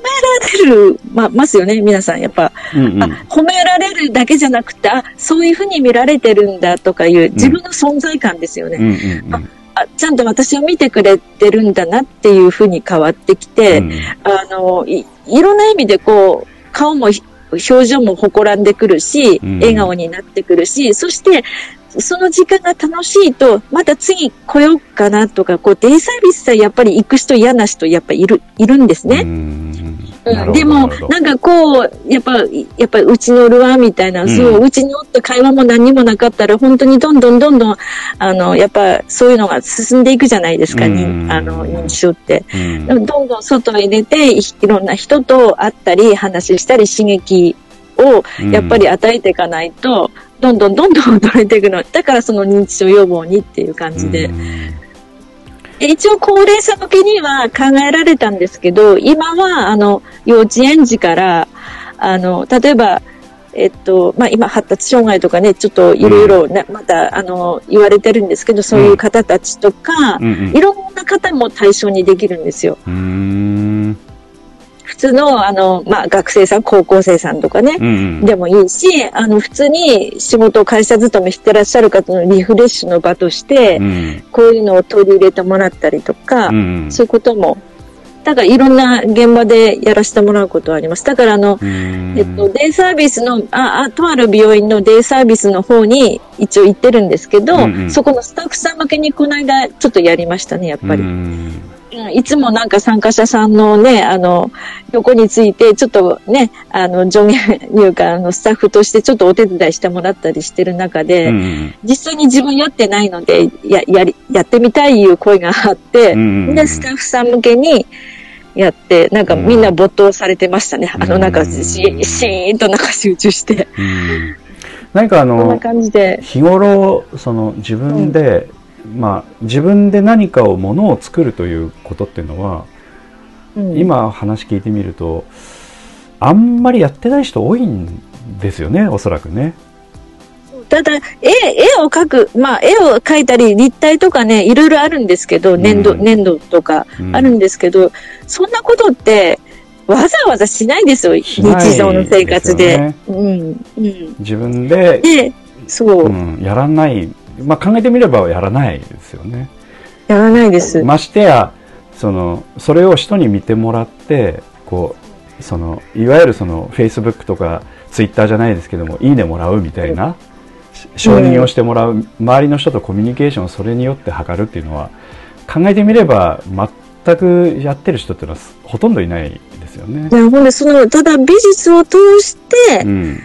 られる、まあ、ますよね、皆さん、やっぱ。うんうんあ、褒められるだけじゃなくて、あ、そういうふうに見られてるんだとかいう、自分の存在感ですよね。うんうんうんあ、ちゃんと私を見てくれてるんだなっていうふうに変わってきて、うんあの、い、いろんな意味でこう、顔もひ表情も膨らんでくるし、うん笑顔になってくるし、そして、その時間が楽しいと、また次来ようかなとか、こう、デイサービスさえやっぱり行く人嫌な人やっぱいる、いるんですね。うんでもなんかこう、やっぱ、やっぱうちのルアーみたいな、うんそう、うちにおって会話も何にもなかったら、本当にどんどんどんどん、あの、やっぱそういうのが進んでいくじゃないですか、にうんあの、認知症って。どんどん外へ出て、いいろんな人と会ったり、話したり、刺激をやっぱり与えていかないと、どんどんどんどん衰えていくの。だからその認知症予防にっていう感じで。う一応高齢者向けには考えられたんですけど、今はあの幼稚園児から、あの、例えば、えっと、まあ、今発達障害とかね、ちょっといろいろね、また、あの、言われてるんですけど、そういう方たちとか、うんうん。いろんな方も対象にできるんですよ。通の、あの、まあ、学生さん、高校生さんとかね、うんでもいいし、あの、普通に仕事、会社勤めしてらっしゃる方のリフレッシュの場として、うん。こういうのを取り入れてもらったりとか、うんそういうことも、だからいろんな現場でやらせてもらうことはあります。だからあの、うん。えっと、デイサービスの、あ、あ、とある病院のデイサービスの方に一応行ってるんですけど、うんうん。そこのスタッフさん向けにこの間ちょっとやりましたね、やっぱり。うんうんいつもなんか参加者さんのね、あの、横について、ちょっとね、あの、助言入会のスタッフとしてちょっとお手伝いしてもらったりしてる中で、うん実際に自分やってないので、や、やり、やってみたいいう声があって、うんで、スタッフさん向けにやって、なんかみんな没頭されてましたね。あの、なんかし、シーンとなんか集中して。うん何かあこんなの感じで。日頃その自分で、まあ自分で何かをものを作るということっていうのは、うん今話聞いてみるとあんまりやってない人多いんですよねおそらくね。ただ、絵、絵を描く、まあ、絵を描いたり、立体とかね、いろいろあるんですけど、粘土、うん粘土とかうんあるんですけど、そんなことって、わざわざしないですよ、日常の生活で。ですようん、うん。自分で、で、そう、うん、やらない、まあ、考えてみればやらないですよね。やらないです。ましてやそのそれを人に見てもらってこうそのいわゆるそのフェイスブックとかツイッターじゃないですけども「いいね」もらうみたいな、し承認をしてもらう、周りの人とコミュニケーションをそれによって図るっていうのは考えてみれば全くやってる人っていうのはほとんどいないですよねほんで、その、ただ美術を通して、うん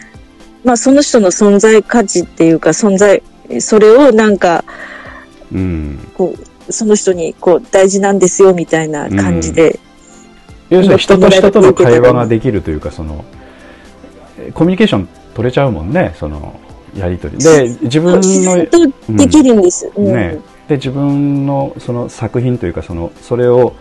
まあ、その人の存在価値っていうか、存在、それをなんか、うん、こう、その人に、こう、大事なんですよ、みたいな感じで。要するに人と人との会話ができるというかそのえコミュニケーション取れちゃうもんねそのやり取りで自分自のできるんです。うん。ね、で自分のその作品というかそのそれを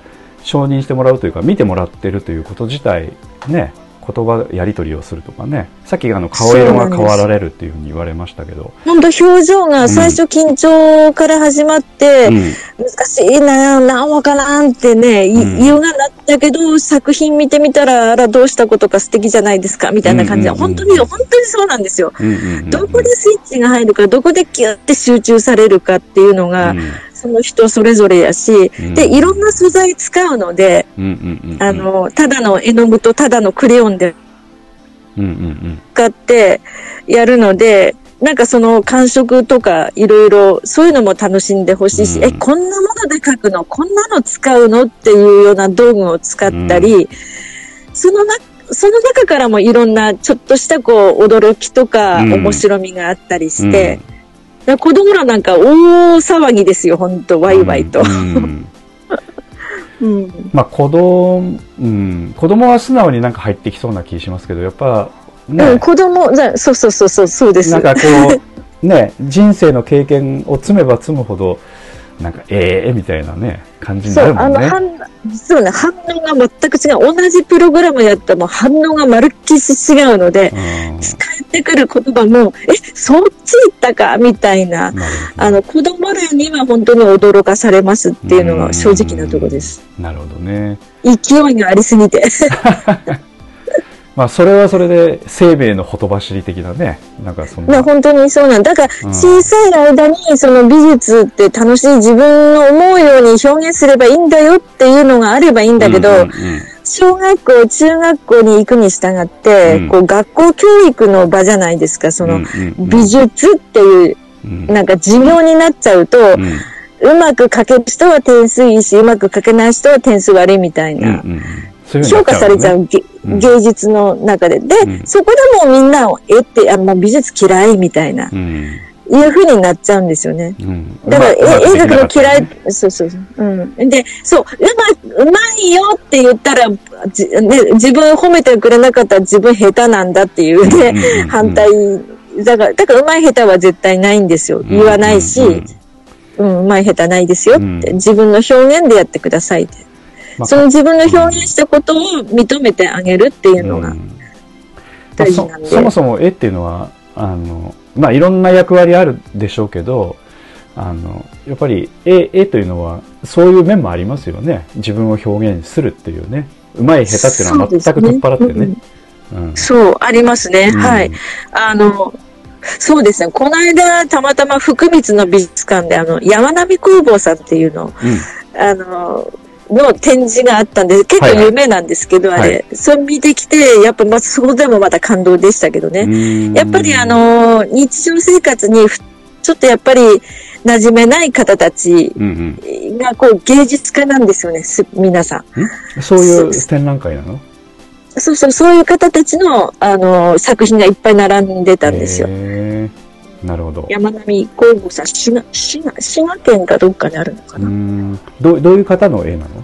承認してもらうというか見てもらってるということ自体ね言葉やり取りをするとかね。さっきあの顔色が変わられるっていうふうに言われましたけど。本当表情が最初緊張から始まって、うん。難しいな、なんわからんってね、いうん。言うがなったけど、作品見てみたら、あら、どうしたことか素敵じゃないですか、みたいな感じ。で、うんうんうん。本当に、本当にそうなんですよ。うんうんうん。どこでスイッチが入るか、どこでキュッて集中されるかっていうのが、うんその人それぞれやし、うん。で、いろんな素材使うので、うんうんうんあの、ただの絵の具とただのクレヨンでうんうんうん。使ってやるので、なんかその感触とかいろいろそういうのも楽しんでほしいし、うん。え、こんなもので描くの？こんなの使うの？っていうような道具を使ったり、そのな、その中からもいろんなちょっとしたこう驚きとかうん。面白みがあったりして、だから子供らなんか大騒ぎですよ、ほんと、ワイワイと。うんうん うん。まあ子供、うん、子供は素直になんか入ってきそうな気しますけど、やっぱ、ね、うん、子供、じゃそうそうそうそう、そうです。なんかこう、ね、人生の経験を積めば積むほど、なんか、ええみたいなね、感じにそう、あの、なるもんね。反実はね、反応が全く違う。同じプログラムやったらもう反応がまるっきり違うので、うん返ってくる言葉も、え、そっち行ったか？みたいな。なあの、子供らには本当に驚かされますっていうのが正直なところです。なるほどね。勢いがありすぎて。まあ、それはそれで生命のほとばしり的なね、なんかそんな。まあ本当にそうなんだ。だからうん小さい間にその美術って楽しい自分の思うように表現すればいいんだよっていうのがあればいいんだけど、うんうんうん小学校、中学校に行くに従って、うんこう学校教育の場じゃないですか。そのうんうんうん美術っていううんなんか授業になっちゃうと、うんうまく書ける人は点数いいし、うまく書けない人は点数悪いみたいな。うんうんうんそういうふう評価されちゃう、げうん芸術の中で。で、うんそこでもうみんな、えって、あ、もう美術嫌いみたいな、うんいう風になっちゃうんですよね。うんだから、え絵描くのできなかった嫌いね、そうそうそう。うん。で、そう、うま、うまいよって言ったら、じね、自分褒めてくれなかったら自分下手なんだっていううんうんうんうね、ん反対。だから、だからうまい下手は絶対ないんですよ。言わないし、うんうまい下手ないですよって、うん自分の表現でやってくださいって。まあその自分の表現したことを認めてあげるっていうのがうん大事なんで。そそもそも絵っていうのはあの、まあ、いろんな役割あるでしょうけどあのやっぱり絵絵というのはそういう面もありますよね自分を表現するっていうねうまい下手っていうのは全く取っ払ってね。うんそう、ありますね。うんはい。あの、そうですね。この間、たまたま福光の美術館で、あの、山並工房さんっていうの、うんあの、の展示があったんで、結構有名なんですけど、はいはい。あれ、それ見てきて、やっぱ、まあ、そこでもまた感動でしたけどね。うん。やっぱりあの、日常生活にふ、ちょっとやっぱり、馴染めない方たちうんが、こう、芸術家なんですよね、す皆さん、そういう展覧会なの？そうそう、そういう方たちの、あの、作品がいっぱい並んでたんですよ。なるほど。山並工房さん、滋賀、滋賀、滋賀県かどっかにあるのかうな。んどうどういう方の絵なの？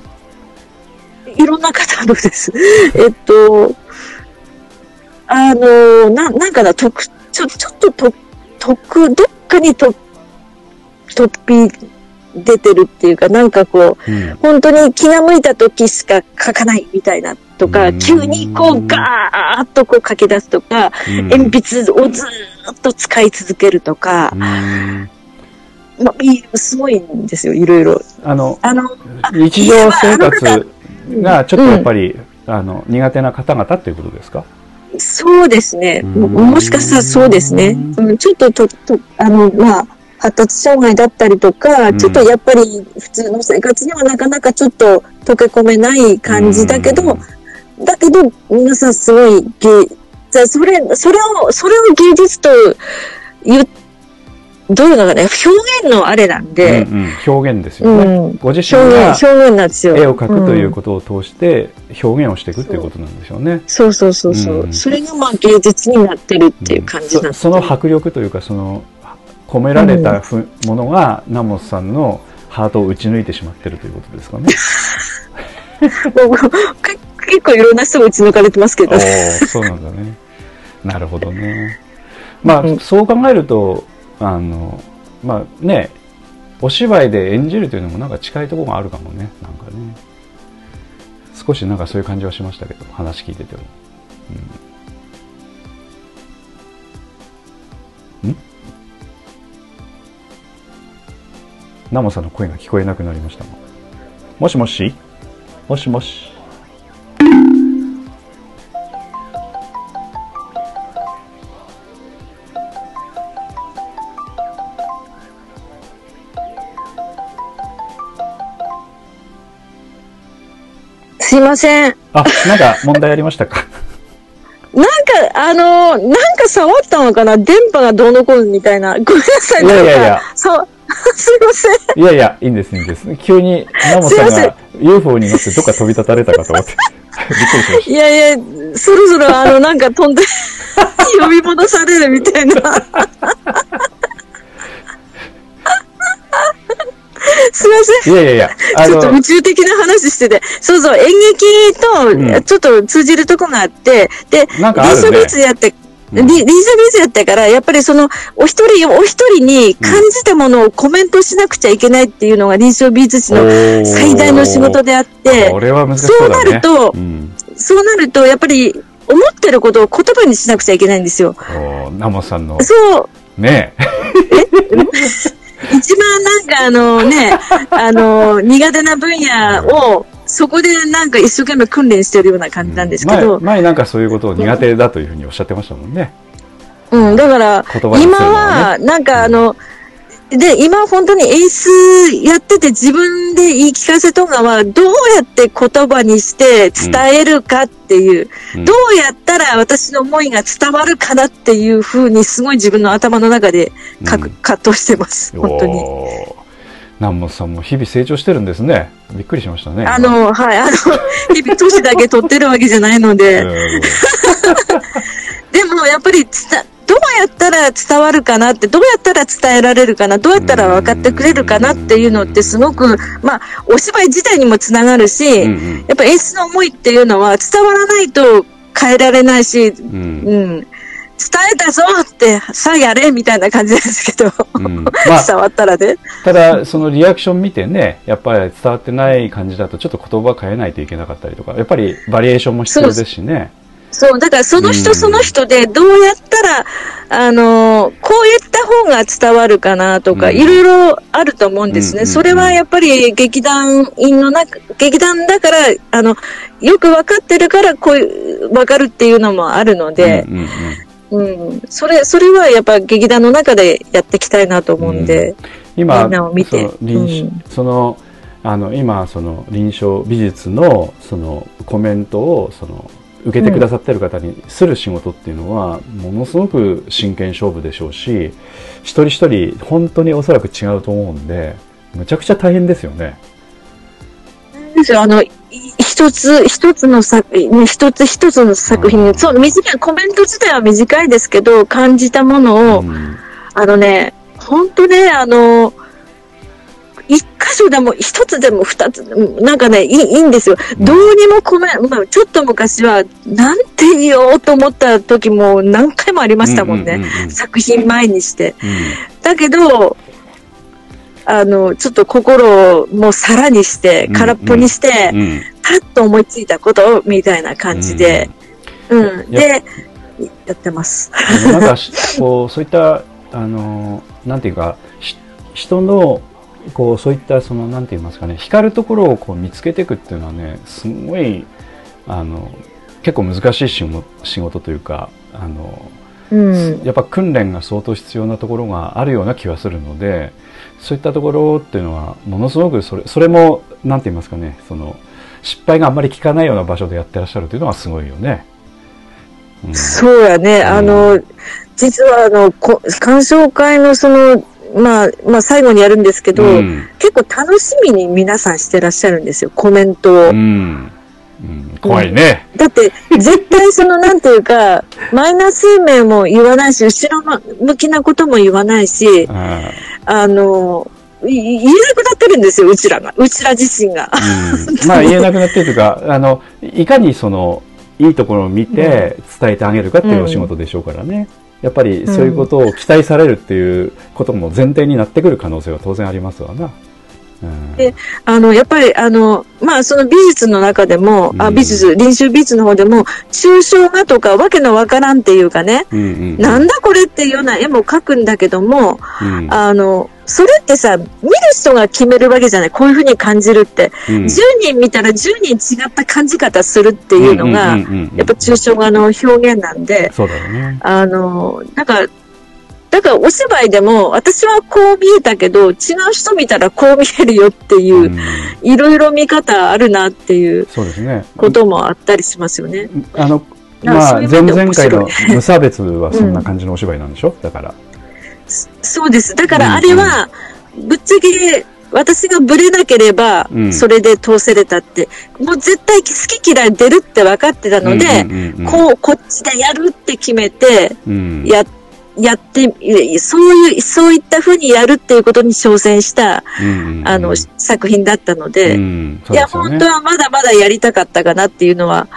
いろんな方のです。えっと、あの、な、なんかな、特、ちょ、ちょっとと、特、どっかにと、突飛出てるっていうか、なんかこう、うん本当に気が向いた時しか書かないみたいなとか、うん。急にこうガーッとこう書き出すとか、うん。鉛筆をずーっと使い続けるとかう、ん。まあ、すごいんですよ、いろいろ。あのあの、日常生活うんがちょっとやっぱり、あの苦手な方々っていうことですか？そうですね。もうん。もしかしたらそうですね。うん、ちょっとと、と、あの、まあ、発達障害だったりとか、うん。ちょっとやっぱり普通の生活にはなかなかちょっと溶け込めない感じだけど、だけど、皆さんすごい芸、じゃあそれ、それを、それを芸術と言う、どういうのかね、表現のあれなんで、うんうん表現ですうよね、ん、ご自表身が現、表現なんですよ。絵を描くといううんことを通して表現をしていくっていうことなんでしょうね。そうそうそうそう、うん。それがまあ芸術になってるっていう感じなんそです、その迫力というかその込められたふ、ものが南本さんのハートを打ち抜いてしまってるということですかね。もうか結構いろんな人が打ち抜かれてますけどおね。ーそうなんだね。なるほどね。まあ、うんそう考えると、あの、まあね、お芝居で演じるというのもなんか近いところがあるかもね、なんかね。少しなんかそういう感じはしましたけど、話聞いてても。うん、ん？ナモさんの声が聞こえなくなりましたがもしもし？もしもし？すいません。あ、なんか問題ありましたか？なんか、あのーなんか触ったのかな？電波がどうのこうのみたいな。ごめんなさい。いやいやいやなんかさ すいません。いやいや、いいんです、いいんです。急に、ナモさんが UFO に乗ってどっか飛び立たれたかと思って。びっくりしましいやいや、そろそろあの、なんか飛んで、呼び戻されるみたいな。すいません。いやいやいや、あちょっとの宇、宙的な話してて。そうそう、演うん。劇とちょっと通じるとこがあって、で、なんかあるね。臨床美術やって、うん。り臨床美術やったから、やっぱりその、お一人お一人に感じたものをコメントしなくちゃいけないっていうのが臨床美術師の最大の仕事であって。そね。そうなるとうん。そうなると、やっぱり、思ってることを言葉にしなくちゃいけないんですよ。おナモさんの、そう、ね 一番なんかあのね、あの、苦手な分野を、そこでなんか一生懸命訓練してるような感じなんですけど、前前なんかそういうことを苦手だというふうにおっしゃってましたもんね。うん、だから今はは、なんかあの、で、今本当に演出やってて自分で言い聞かせとかは、どうやって言葉にして伝えるかっていう、うん。どうやったら私の思いが伝わるかなっていうふうに、すごい自分の頭の中でかくうん。葛藤してます、本当に。南本さんも日々成長してるんですね。びっくりしましたね。あの、はい、あの、日々年だけ取ってるわけじゃないので、やっぱり伝、どうやったら伝わるかなって、どうやったら伝えられるかな、どうやったら分かってくれるかなっていうのってすごく、まあ、お芝居自体にもつながるし、うんうん。やっぱ演出の思いっていうのは伝わらないと変えられないし、うん。うん、伝えたぞって、さあやれみたいな感じですけど、うん。まあ。伝わったらね。ただ、そのリアクション見てね、やっぱり伝わってない感じだと、ちょっと言葉変えないといけなかったりとか、やっぱりバリエーションも必要ですしね。そう、だからそのうん。人その人でどうやったら、あの、こう言った方が伝わるかなとか、うん。いろいろあると思うんですね。それはやっぱり劇団員の中、劇団だから、あの、よく分かってるから、こういう、分かるっていうのもあるので、うんそれ、それはやっぱ劇団の中でやっていきたいなと思うんで、今みんなを見て。そのあの今その臨床美術のそのコメントをその受けてくださってる方にする仕事っていうのは、ものすごく真剣勝負でしょうし一人一人本当におそらく違うと思うんでむちゃくちゃ大変ですよね。ですよ、あの、い一つ一つの作品、ね、一つ一つの作品、うん。そう、短い、コメント自体は短いですけど、感じたものを、うん。あのね、本当ね、あの、一箇所でも一つでも二つでも、なんかね、いいいいんですよ。うん。どうにもコメンまあ、ちょっと昔は、なんて言おうと思った時も何回もありましたもんね。うんうんうんうん。作品前にして。うん。だけど、あの、ちょっと心をもうさらにして、うん空っぽにして、うんパッと思いついたことをみたいな感じで、うん、やで、やってます。なんかしこうそういったあのなんていうかし人のこうそういったそのなんて言いますかね光るところをこう見つけていくっていうのはねすごいあの結構難しい仕事仕事というかあのうん。やっぱ訓練が相当必要なところがあるような気はするのでそういったところっていうのはものすごくそれそれもなんて言いますかねその失敗があんまり効かないような場所でやってらっしゃるというのはすごいよね。うんそうやね。あの、実はあの、こ鑑賞会のその、まあ、まあ最後にやるんですけど、うん結構楽しみに皆さんしてらっしゃるんですよ、コメントを。うんうん怖いね。だって、絶対その、なんていうか、マイナス面も言わないし、後ろ向きなことも言わないし、ああの、い言えなくなってるんですよ、うちらが。うちら自身が。うんまあ言えなくなってるというか、あの、いかにその、いいところを見て伝えてあげるかっていうお仕事でしょうからね。やっぱりそういうことを期待されるっていうことも前提になってくる可能性は当然ありますわな。うん。であの、やっぱり、あの、まあ、その美術の中でも、あ、うん。美術、臨床美術の方でも、抽象画とか、わけのわからんっていうかね、うんうん。なんだこれっていうような絵も描くんだけども、うん。あの、それってさ、見る人が決めるわけじゃない。こういうふうに感じるって。うん10人見たら10人違った感じ方するっていうのが、んんうんうんやっぱ抽象画の表現なんで、そうだよね。あの、なんか、だからお芝居でも、私はこう見えたけど、違う人見たらこう見えるよっていうう、んいろいろ見方あるなっていうそうですね。こともあったりしますよね。あの、まあ、前々回の無差別はそんな感じのお芝居なんでしょ？だから。そうです。だからあれは、ぶっちゃけ、私がブレなければう、ん。それで通せれたって、もう絶対好き嫌い出るって分かってたので、うんうんうんうん。こう、こっちでやるって決めて、うん。や、やって、いそういう、そういった風にやるっていうことに挑戦した、うんうんうんあの、作品だったので、うん。そういや、本当はまだまだやりたかったかなっていうのは、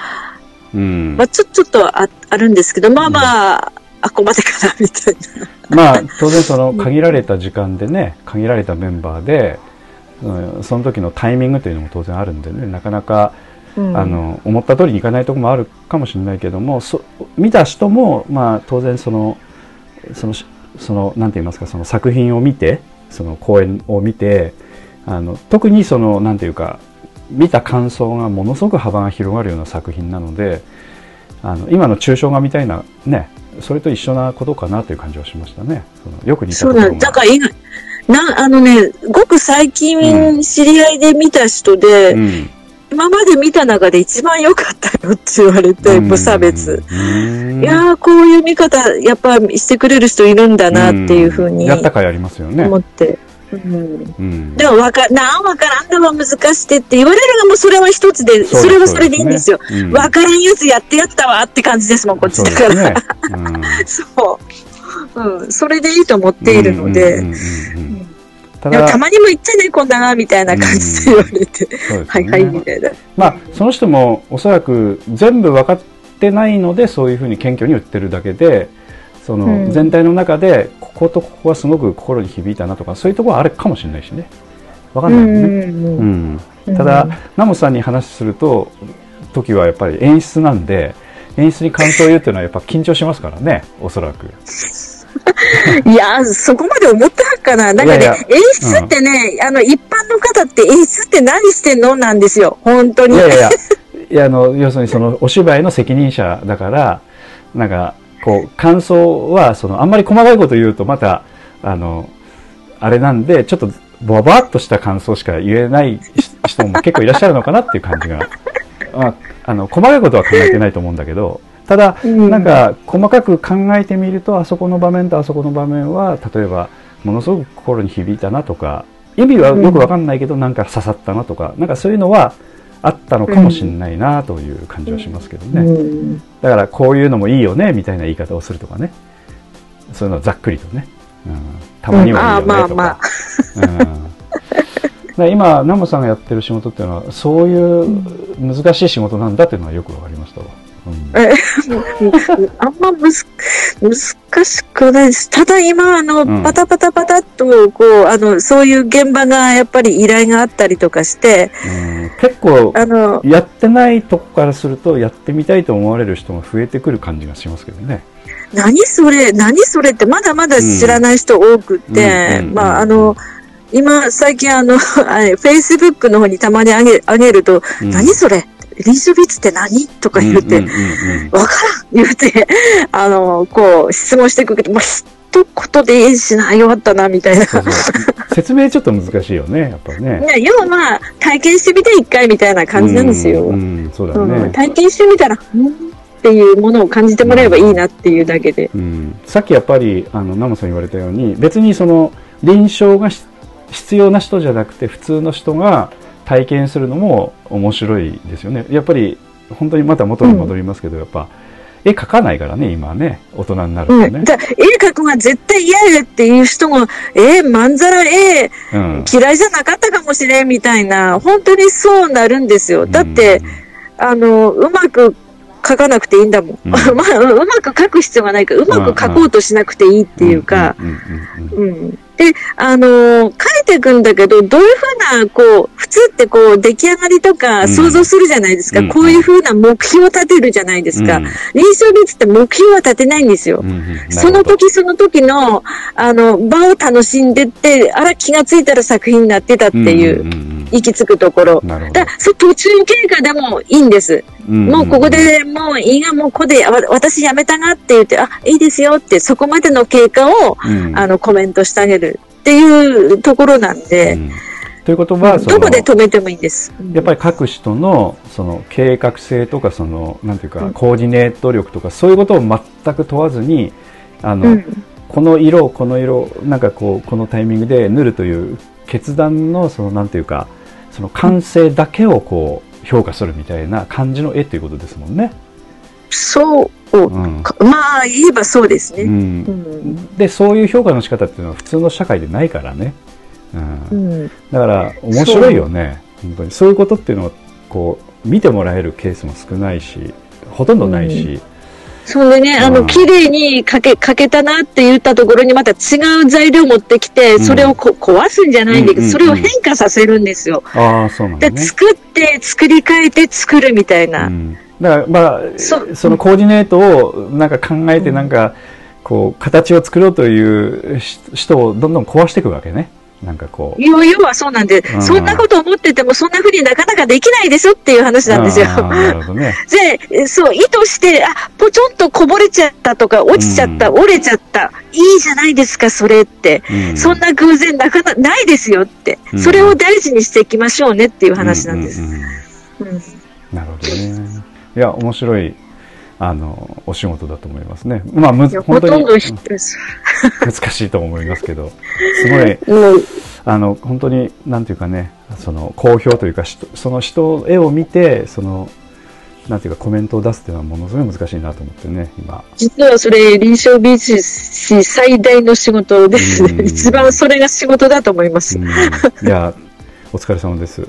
うん。まあ、ちょ、ちょっとああるんですけど、まあまあ、あ、ここまでかな、みたいな。まあ当然その限られた時間でね限られたメンバーで、うんその時のタイミングというのも当然あるんでねなかなか、うんあの思った通りにいかないところもあるかもしれないけどもそ見た人も、まあ、当然そのそのそのなんて言いますかその作品を見てその公演を見てあの特にそのなんていうか見た感想がものすごく幅が広がるような作品なのであの今の抽象画みたいなねそれと一緒なことかなという感じはしましたね。そのよく似たそうなんだから今、な、あのね、ごく最う近知り合いで見た人で、うん今まで見た中で一番良かったよって言われて、無差別。うんいやー、こういう見方、やっぱしてくれる人いるんだなっていうふうにやったかいありますよね思。って。うんうんでもわか、なあ、わからんだわ、難しいって言われるのもそれは一つで、それはそれでいいんですよ。そうんわからんやつやってやったわって感じですもん、こっちだから。そう。うん それでいいと思っているので。たでもだたまにも言っちゃね、こんなな、みたいな感じで言われて。はいはい、みたいな。まあその人もおそらく全部分かってないのでそういうふうに謙虚に言ってるだけでそのうん全体の中でこことここはすごく心に響いたなとかそういうところはあるかもしれないしね分かうんないよね。んうんうん。ただ、ナモさんに話すると時はやっぱり演出なんで演出に感想を言うっていうのはやっぱ緊張しますからねおそらく。いや、そこまで思ったかな。なんかね、いやいや演出ってね、あの、一般の方って演出って何してんの？なんですよ。本当に。いやいやいや、いやあの要するにそのお芝居の責任者だから、なんかこう感想はそのあんまり細かいこと言うとまたあのあれなんでちょっとボワボワっとした感想しか言えない人も結構いらっしゃるのかなっていう感じが、まあ、あの細かいことは考えてないと思うんだけど。ただ、うんなんか細かく考えてみるとあそこの場面とあそこの場面は例えばものすごく心に響いたなとか意味はよくわかんないけど、なんか刺さったなとかなんかそういうのはあったのかもしれないなという感じはしますけどね、うん。だからこういうのもいいよねみたいな言い方をするとかね。そういうのをざっくりとね、うん、たまにはいいよねとか、今ナモさんがやってる仕事っていうのはそういう難しい仕事なんだっていうのはよくわかりましたわ、うんあんまむず難しくないです。ただ今、あの、うん。パタパタパタっと、こう、あの、そういう現場がやっぱり依頼があったりとかして、うん。結構あの、やってないとこからするとやってみたいと思われる人が増えてくる感じがしますけどね。何それ、何それってまだまだ知らない人多くって、まあ、あの、今、最近あの、あれ、Facebook の方にたまにあげ、あげると、うん。何それリースビッツって何？とか言って、うんうんうんからん言って、あの、こう、質問してくるけど、まあ、一言でいいしな、弱ったな、みたいな。説明ちょっと難しいよね、やっぱね。ね、要はまあ、体験してみて一回みたいな感じなんですよ。ううんそうだね。体験してみたら、うんっていうものを感じてもらえばいいなっていうだけで。うん、さっきやっぱりあのナモさん言われたように別にその臨床がし必要な人じゃなくて普通の人が体験するのも面白いですよね。やっぱり本当にまた元に戻りますけど、やっぱ絵描かないからね今はね。大人になるとね。うん。、だ絵描くのは絶対嫌やっていう人が、えー、まんざら絵うん。嫌いじゃなかったかもしれんみたいな、本当にそうなるんですよ。だって、あの、うまく描かなくていいんだもん。うん。まあ、ううまく描く必要がないから、うまく描こうとしなくていいっていうか、うんうんうんうん。うん。で、あのー書いていくんだけど、どういうふうな、こう、普通ってこう、出来上がりとうかん。想像するじゃないですか。うん。こういうふうな目標を立てるじゃないですか。うん。臨床率って目標は立てないんですよ。うんうんその時その時の、あの、場を楽しんでって、あら、気がついたら作品になってたっていう、行き着くところ。なるほどだ途中経過でもいいんです。もうここでもういいがもうここで、私やめたなって言って、あ、いいですよって、そこまでの経過を、うんあの、コメントしてあげるっていうところなんうで、んということはどこで止めてもいいんです。やっぱり各人のその計画性とかそのなんていうかうんコーディネート力とかそういうことを全く問わずにあの、うん。この色この色なんかこうこのタイミングで塗るという決断のそのなんていうかその完成だけをこう評価するみたいな感じの絵ということですもんね。そう。を、うん。かまあ言えばそうですね。うん。うん。でそういう評価の仕方っていうのは普通の社会でないからね、う、うん。んだから面白いよね。本当に。そういうことっていうのをこう見てもらえるケースも少ないしほとんどないし、そんでね、あの、うん綺麗にかけ、かけたなって言ったところにまた違う材料持ってきて、うん。それをこ壊すんじゃないんだけど、うんうんうん。それを変化させるんですよ。ああそうなんだで、ね作って、作り変えて作るみたいな。うん、だからまあそそのコーディネートをなんか考えてなんかこう形を作ろうというし人をどんどん壊していくわけねなんかこう。要要はそうなんで、うん。そんなこと思ってても、そんなふうになかなかできないでしょっていう話なんですよ。あーなるほどね。で、そう、意図して、あ、ぽちょんとこぼれちゃったとか、落ちちゃった、うん。折れちゃった。いいじゃないですか、それって。うん。そんな偶然なかなないですよって、うん。それを大事にしていきましょうねっていう話なんです。なるほどね。いや面白いあのお仕事だと思いますね。まあむ本当に難しいと思いますけど。すごいもうあの本当になんていうかねその好評というか人その人絵を見てそのなんていうかコメントを出すっていうのはものすごい難しいなと思ってね今。実はそれ、臨床美術師最大の仕事ですね。うん。一番それが仕事だと思います。うん。いやお疲れ様です。い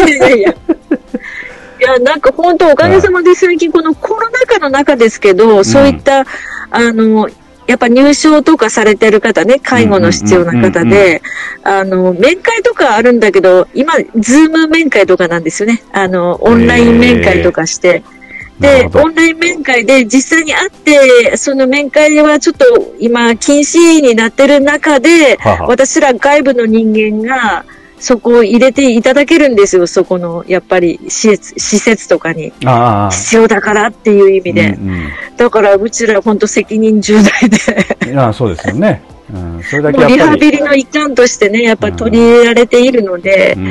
やいやいや。いや、なんか本当おかげさまで最近このコロナ禍の中ですけど、そういった、あの、やっぱ入賞とかされてる方ね、介護の必要な方で、あの、面会とかあるんだけど、今、ズーム面会とかなんですよね。あの、オンライン面会とかして。でオンライン面会で実際に会って、その面会はちょっと今禁止になってる中で、はは。私ら外部の人間がそこを入れていただけるんですよ。そこの、やっぱり施設、施設とかに。ああ。必要だからっていう意味で。うんだからうちら本当責任重大で、うん、いやそうですよね、うん、それだけリハビリの一環としてね、やっぱり取り入れられているので。う、ん。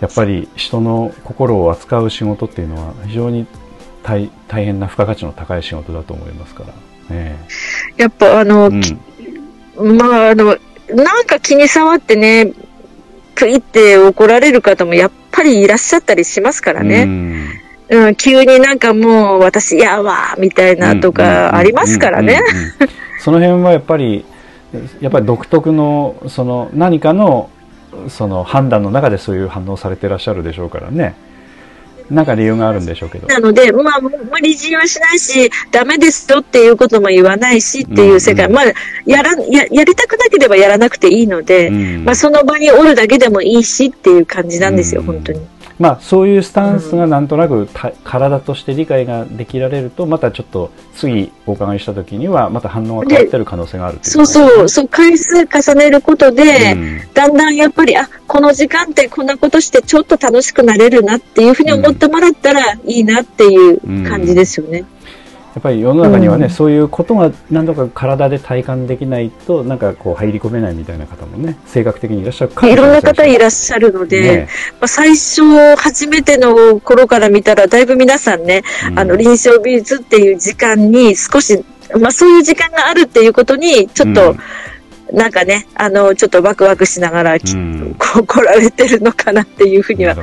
やっぱり人の心を扱う仕事っていうのは非常に大大変な付加価値の高い仕事だと思いますから、え。やっぱあの、えまああの、なんか気に障ってね、プイって怒られる方もやっぱりいらっしゃったりしますからうんね。うん、急になんかもう私やわみたいなとかありますからね。その辺はやっぱりやっぱり独特のその何かのその判断の中でそういう反応されてらっしゃるでしょうからねなんか理由があるんでしょうけど。なので、まあ、無理強いはしないし、ダメですよっていうことも言わないしっていう世界、うん。うんまあ、やら、や、やりたくなければやらなくていいので、うん。まあ、その場におるだけでもいいしっていう感じなんですよ、うん。本当に。まあそういうスタンスがなんとなくた体として理解ができられるとまたちょっと次お伺いした時にはまた反応が変わってる可能性があるといそうそう、そう、回数重ねることで、うん。だんだんやっぱり、あ、この時間ってこんなことしてちょっと楽しくなれるなっていうふうに思ってもらったらいいなっていう感じですよね。やっぱり世の中にはね、うん。そういうことが何度か体で体感できないとなんかこう入り込めないみたいな方もね性格的にいらっしゃるかもしいろんな方いしらっしゃるので、ね。まあ、最初、初めての頃から見たら、だいぶ皆さんね、うん。あの、臨床美術っていう時間に少し、まあそういう時間があるっていうことに、ちょっと、うんなんかね、あの、ちょっとワクワクしながら、きうん。こう来られてるのかなっていうふうには。ね。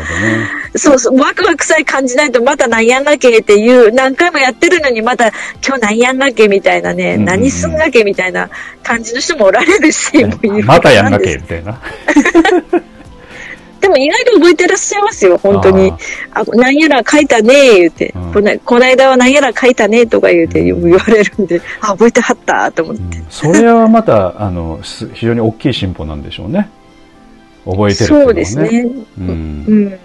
そうそう、ワクワクさえ感じないとまたなんやんがけっていう、何回もやってるのにまた今日なんやんがけみたいなね、うんうん。うん何すんがけみたいな感じの人もおられるし、またやんなけみたいな でも意外と覚えてらっしゃいますよ、本当に。あ、なんやら書いたね言うて、うんこないこないだはなんやら書いたねとか言うてうん言われるんで、あ、覚えてはったと思って。うんそれはまたあのす非常に大きい進歩なんでしょうね覚えてるっていうのはねそうですね。うんうん。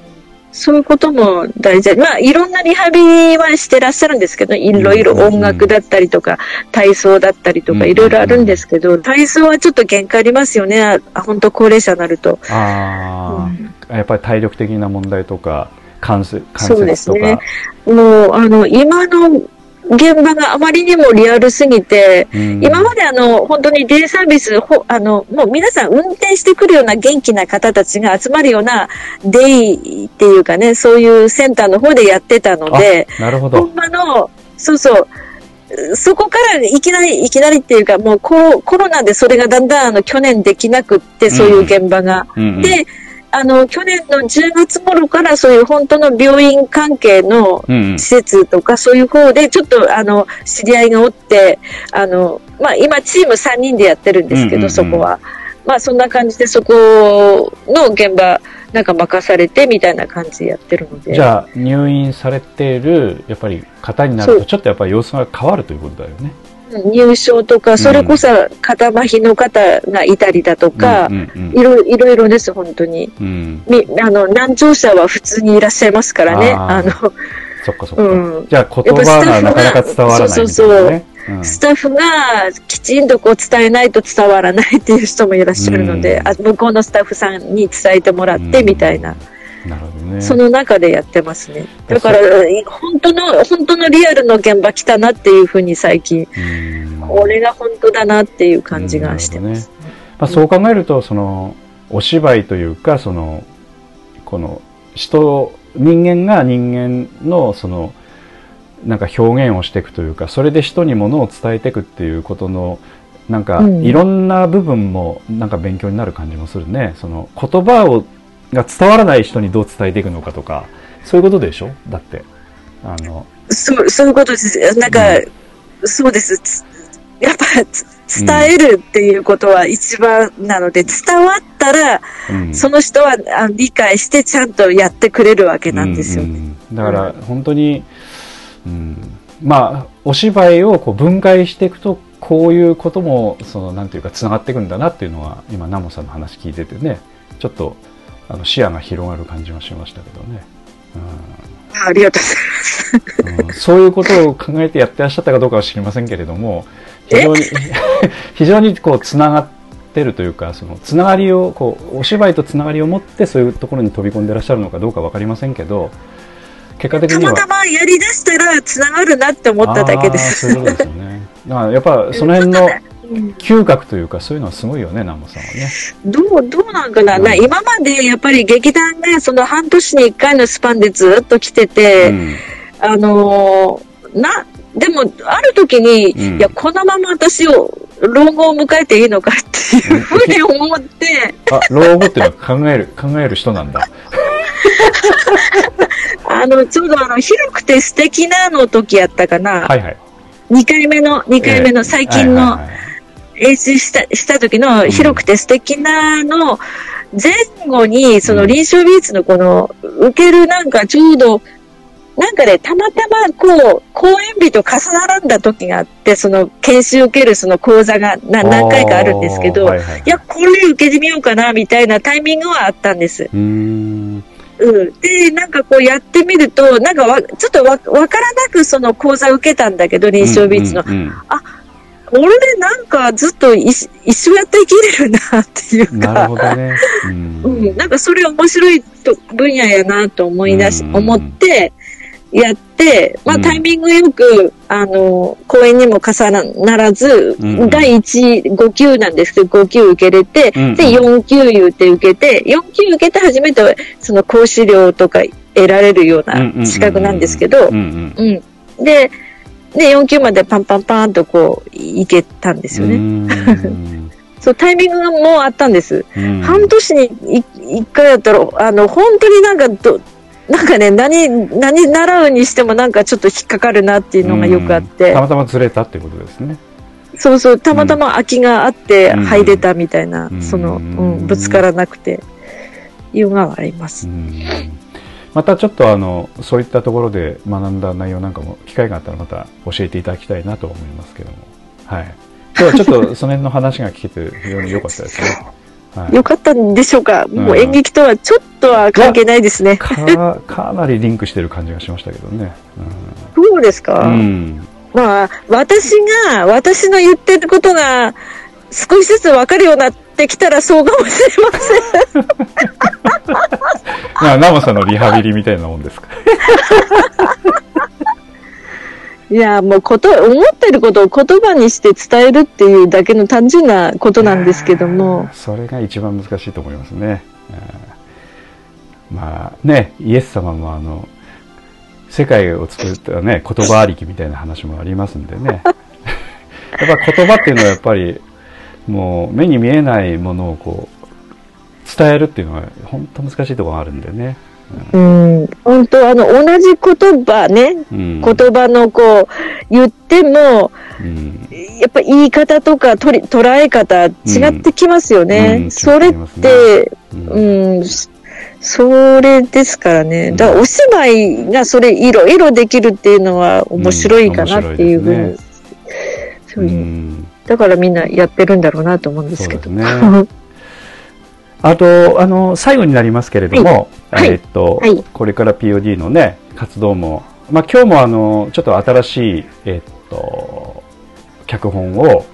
そういうことも大事。まあ、いろんなリハビリはしてらっしゃるんですけど、いろいろ音楽だったりとか、体操だったりとか、うんいろいろあるんですけど、体操はちょっと限界ありますよね。あ、本当高齢者になると。ああ、やっぱり体力的な問題とか関節関そうで節とかすねもう、あの、今の現場があまりにもリアルすぎて、うん。今まであの、本当にデイサービス、ほあの、もう皆さん運転してくるような元気な方たちが集まるようなデイっていうかね、そういうセンターの方でやってたので、あなるほど。本場の、そうそう、そこからいきなり、いきなりっていうか、もうコロコロナでそれがだんだんあの去年できなくって、そういう現場が。うんうん。で、あの、去年の10月頃からそういう本当の病院関係の施設とかそういう方でちょっとあの知り合いがおってあの、まあ、今チーム3人でやってるんですけど、そこは、まあ、そんな感じでそこの現場なんか任されてみたいな感じでやってるので。じゃあ入院されているやっぱり方になるとちょっとやっぱり様子が変わるということだよね。入所とかそれこそ肩麻痺の方がいたりだとか、うんうんいろいろいろです本当に。うん、みあの難聴者は普通にいらっしゃいますからね。あのそっかそっか。うん。じゃあ言葉がなかなか伝わらないね。そうそう。うん。スタッフがきちんとこう伝えないと伝わらないっていう人もいらっしゃるので、うん。あ向こうのスタッフさんに伝えてもらってみたいな、なるほどね。その中でやってますね。だから、本当の、本当のリアルの現場来たなっていうふうに最近、うんこれが本当だなっていう感じがしてます。まあ、そう考えるとそのお芝居というかそのこの人人間が人間のそのなんか表現をしていくというかそれで人にものを伝えていくっていうことのなんかうんいろんな部分もなんか勉強になる感じもするね。その言葉をが伝わらない人にどう伝えていくのかとかそういうことでしょ？だってあのそう、そういうことです。なんか、そうです。つやっぱつ伝えるっていうことは一番なので、伝わったら、うんその人はあ理解してちゃんとやってくれるわけなんですよね。うんうんだから本当に、うん、まあお芝居をこう分解していくとこういうこともそのなんていうかつながっていくんだなっていうのは今ナモさんの話聞いててねちょっとあの視野が広がる感じはしましたけどね、ありがとうございます。うんうんそういうことを考えてやってらっしゃったかどうかは知りませんけれども非常に 非常にこうつながってるというかそのつながりをこうお芝居とつながりを持ってそういうところに飛び込んでらっしゃるのかどうかわかりませんけど結果的にはたまたまやりだしたら繋がるなって思っただけです。そういうことですよね。だからやっぱその辺のうん嗅覚というかそういうのはすごいよね、南本さんはね。どう、どうなんかな、うん。な今までやっぱり劇団がその半年に一回のスパンでずっと来てて、うん。あのーな、でも、ある時に、うん。いや、このまま私を、老後を迎えていいのかっていうふうに思って、あ、老後っていうのは考える、考える人なんだ。あの、ちょうどあの、広くて素敵なの時やったかな、はいはい。2回目の、2回目の最近のはいはいはい演出したした時の広くて素敵なの前後に、その臨床美術のこの、受けるなんかちょうど、なんかね、たまたまこう、公演日と重ならんだ時があって、その研修受けるその講座がな何回かあるんですけど、はいはいはいいや、これ受けてみようかな、みたいなタイミングはあったんです。うーん。うん。で、なんかこうやってみると、なんかわ、ちょっとわ、わからなくその講座受けたんだけど、臨床美術の。うんうん俺でなんかずっと一緒やって生きれるなっていうか、ほどね。うん。うん、なんかそれ面白いと分野やなと思い出し、うん。思って、やって、まあうん。タイミングよく、あの、公演にも重ならず、うん第1、5級なんですけど、5級受けれて、うんで、4級言うて受けて、4級受けて初めて、その講師料とか得られるような資格なんですけどう、んうん。うん。で、で、4級までパンパンパンとこう、いけたんですよね。うん そう、タイミングがもうあったんです。うん半年にい一回やったら、あの、本当になんかど、なんかね、何、何習うにしてもなんかちょっと引っかかるなっていうのがよくあってうんた、またまずれたってことですね。そうそう、たまたま空きがあってうん入れたみたいな、うんその、うん、ぶつからなくて、いうのがあります。うんまたちょっとあのそういったところで学んだ内容なんかも機会があったらまた教えていただきたいなと思いますけども、はい、今日はちょっとその辺の話が聞けて非常に良かったですね。はい、よかったんでしょうか、もう演劇とはちょっとは関係ないですね。かかなりリンクしてる感じがしましたけどね。そうですか、うんうんまあ、私が、私の言ってることが少しずつ分かるようになってきたらそうかもしれません。まあ、ナモさんのリハビリみたいなもんですか。いや、もうこと、思ってることを言葉にして伝えるっていうだけの単純なことなんですけども、それが一番難しいと思いますね。うんまあね、イエス様もあの、世界を作ったね、言葉ありきみたいな話もありますんでね。やっぱ言葉っていうのはやっぱり、もう目に見えないものをこう、伝えるっていうのは本当難しいところがあるんでね。うん、本当あの、同じ言葉ね、うん、言葉のこう、言っても、うん。やっぱ言い方とか取り捉え方違ってきますよね。うん。うんそれってうん。うん、そそれですからね。だからお芝居がそれいろいろできるっていうのは面白いかなっていうふうに、うん。面そういう。うん。だからみんなやってるんだろうなと思うんですけど。ねあと、あの、最後になりますけれども、はい。えっと、はい。これから POD のね、活動も、まあ今日もあの、ちょっと新しい、えっと、脚本を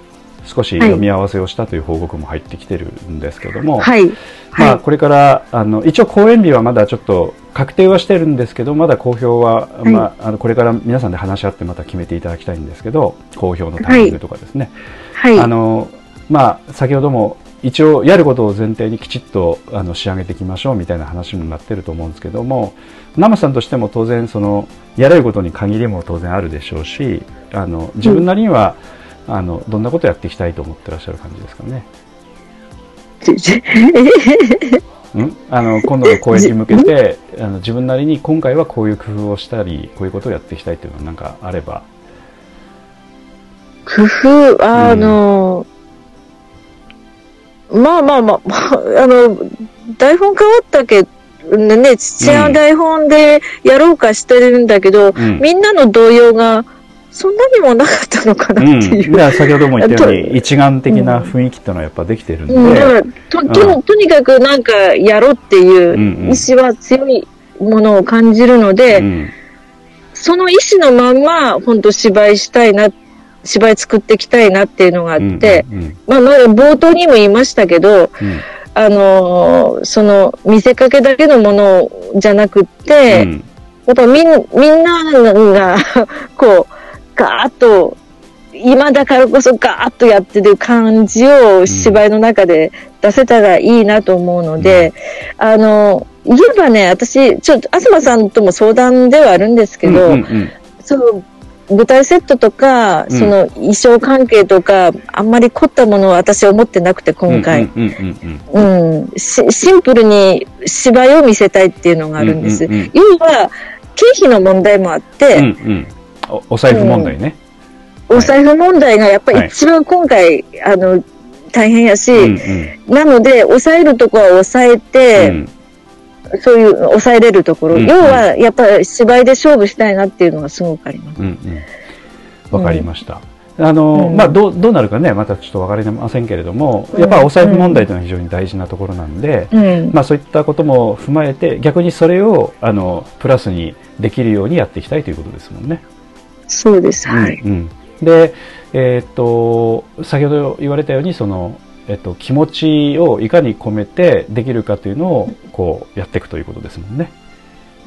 少し読み合わせをしたという報告も入ってきてるんですけども、はい。まあ、はい。これからあの一応公演日はまだちょっと確定はしてるんですけどまだ公表は、い。まあ、あのこれから皆さんで話し合ってまた決めていただきたいんですけど公表のタイミングとかですね、はい。あのまあ、先ほども一応やることを前提にきちっとあの仕上げていきましょうみたいな話にもなってると思うんですけども生さんとしても当然そのやれることに限りも当然あるでしょうしあの自分なりには、あのどんなことをやっていきたいと思ってらっしゃる感じですかね。ん？あの今度の公演に向けてあの自分なりに今回はこういう工夫をしたりこういうことをやっていきたいというのは何かあれば。工夫、あの、まあまあまあ、まあ、あの、台本変わったけど、ね、父親の台本でやろうかしてるんだけど、うん。みんなの動揺がそんなにもなかったのかなうん、っていう。いや先ほども言ったようにと一丸的な雰囲気っていうのはやっぱできてるんで、うん、とととにかくなんかやろうっていううんうん。意志は強いものを感じるので、うん。その意志のまんま本当芝居したいな、芝居作っていきたいなっていうのがあって、うんうんまあまだ冒頭にも言いましたけど、うん。あのーその見せかけだけのものじゃなくって、うん。やっぱみんみんなが こうガーッと今だからこそガーッとやってる感じを芝居の中で出せたらいいなと思うので、あの言えばね私ちょっと東さんとも相談ではあるんですけど、うんうん。その舞台セットとか、うん。その衣装関係とかあんまり凝ったものは私は思ってなくて今回。シンプルに芝居を見せたいっていうのがあるんです。うんうんうん要は、経費の問題もあって、うんうん。うんおお財布問題ね。お財布問題がやっぱはい。り一番今回、あの、大変やし、うんうん。なので、抑えるとこは抑えて、うんそういう抑えれるところ、うんうん要は、やっぱり芝居で勝負したいなっていうのがすごくあります。うんうんわかりました。あの、うんまあ、どう、どうなるかね、またちょっとわかりませんけれども、やっぱりお財布問題というのは非常に大事なところなんで、うん。まあ、そういったことも踏まえて、逆にそれを、あの、プラスにできるようにやっていきたいということですもんね。そうです。はい。うんうんで、えーっと、先ほど言われたように、その、えっと、気持ちをいかに込めてできるかというのを、こう、やっていくということですもんね。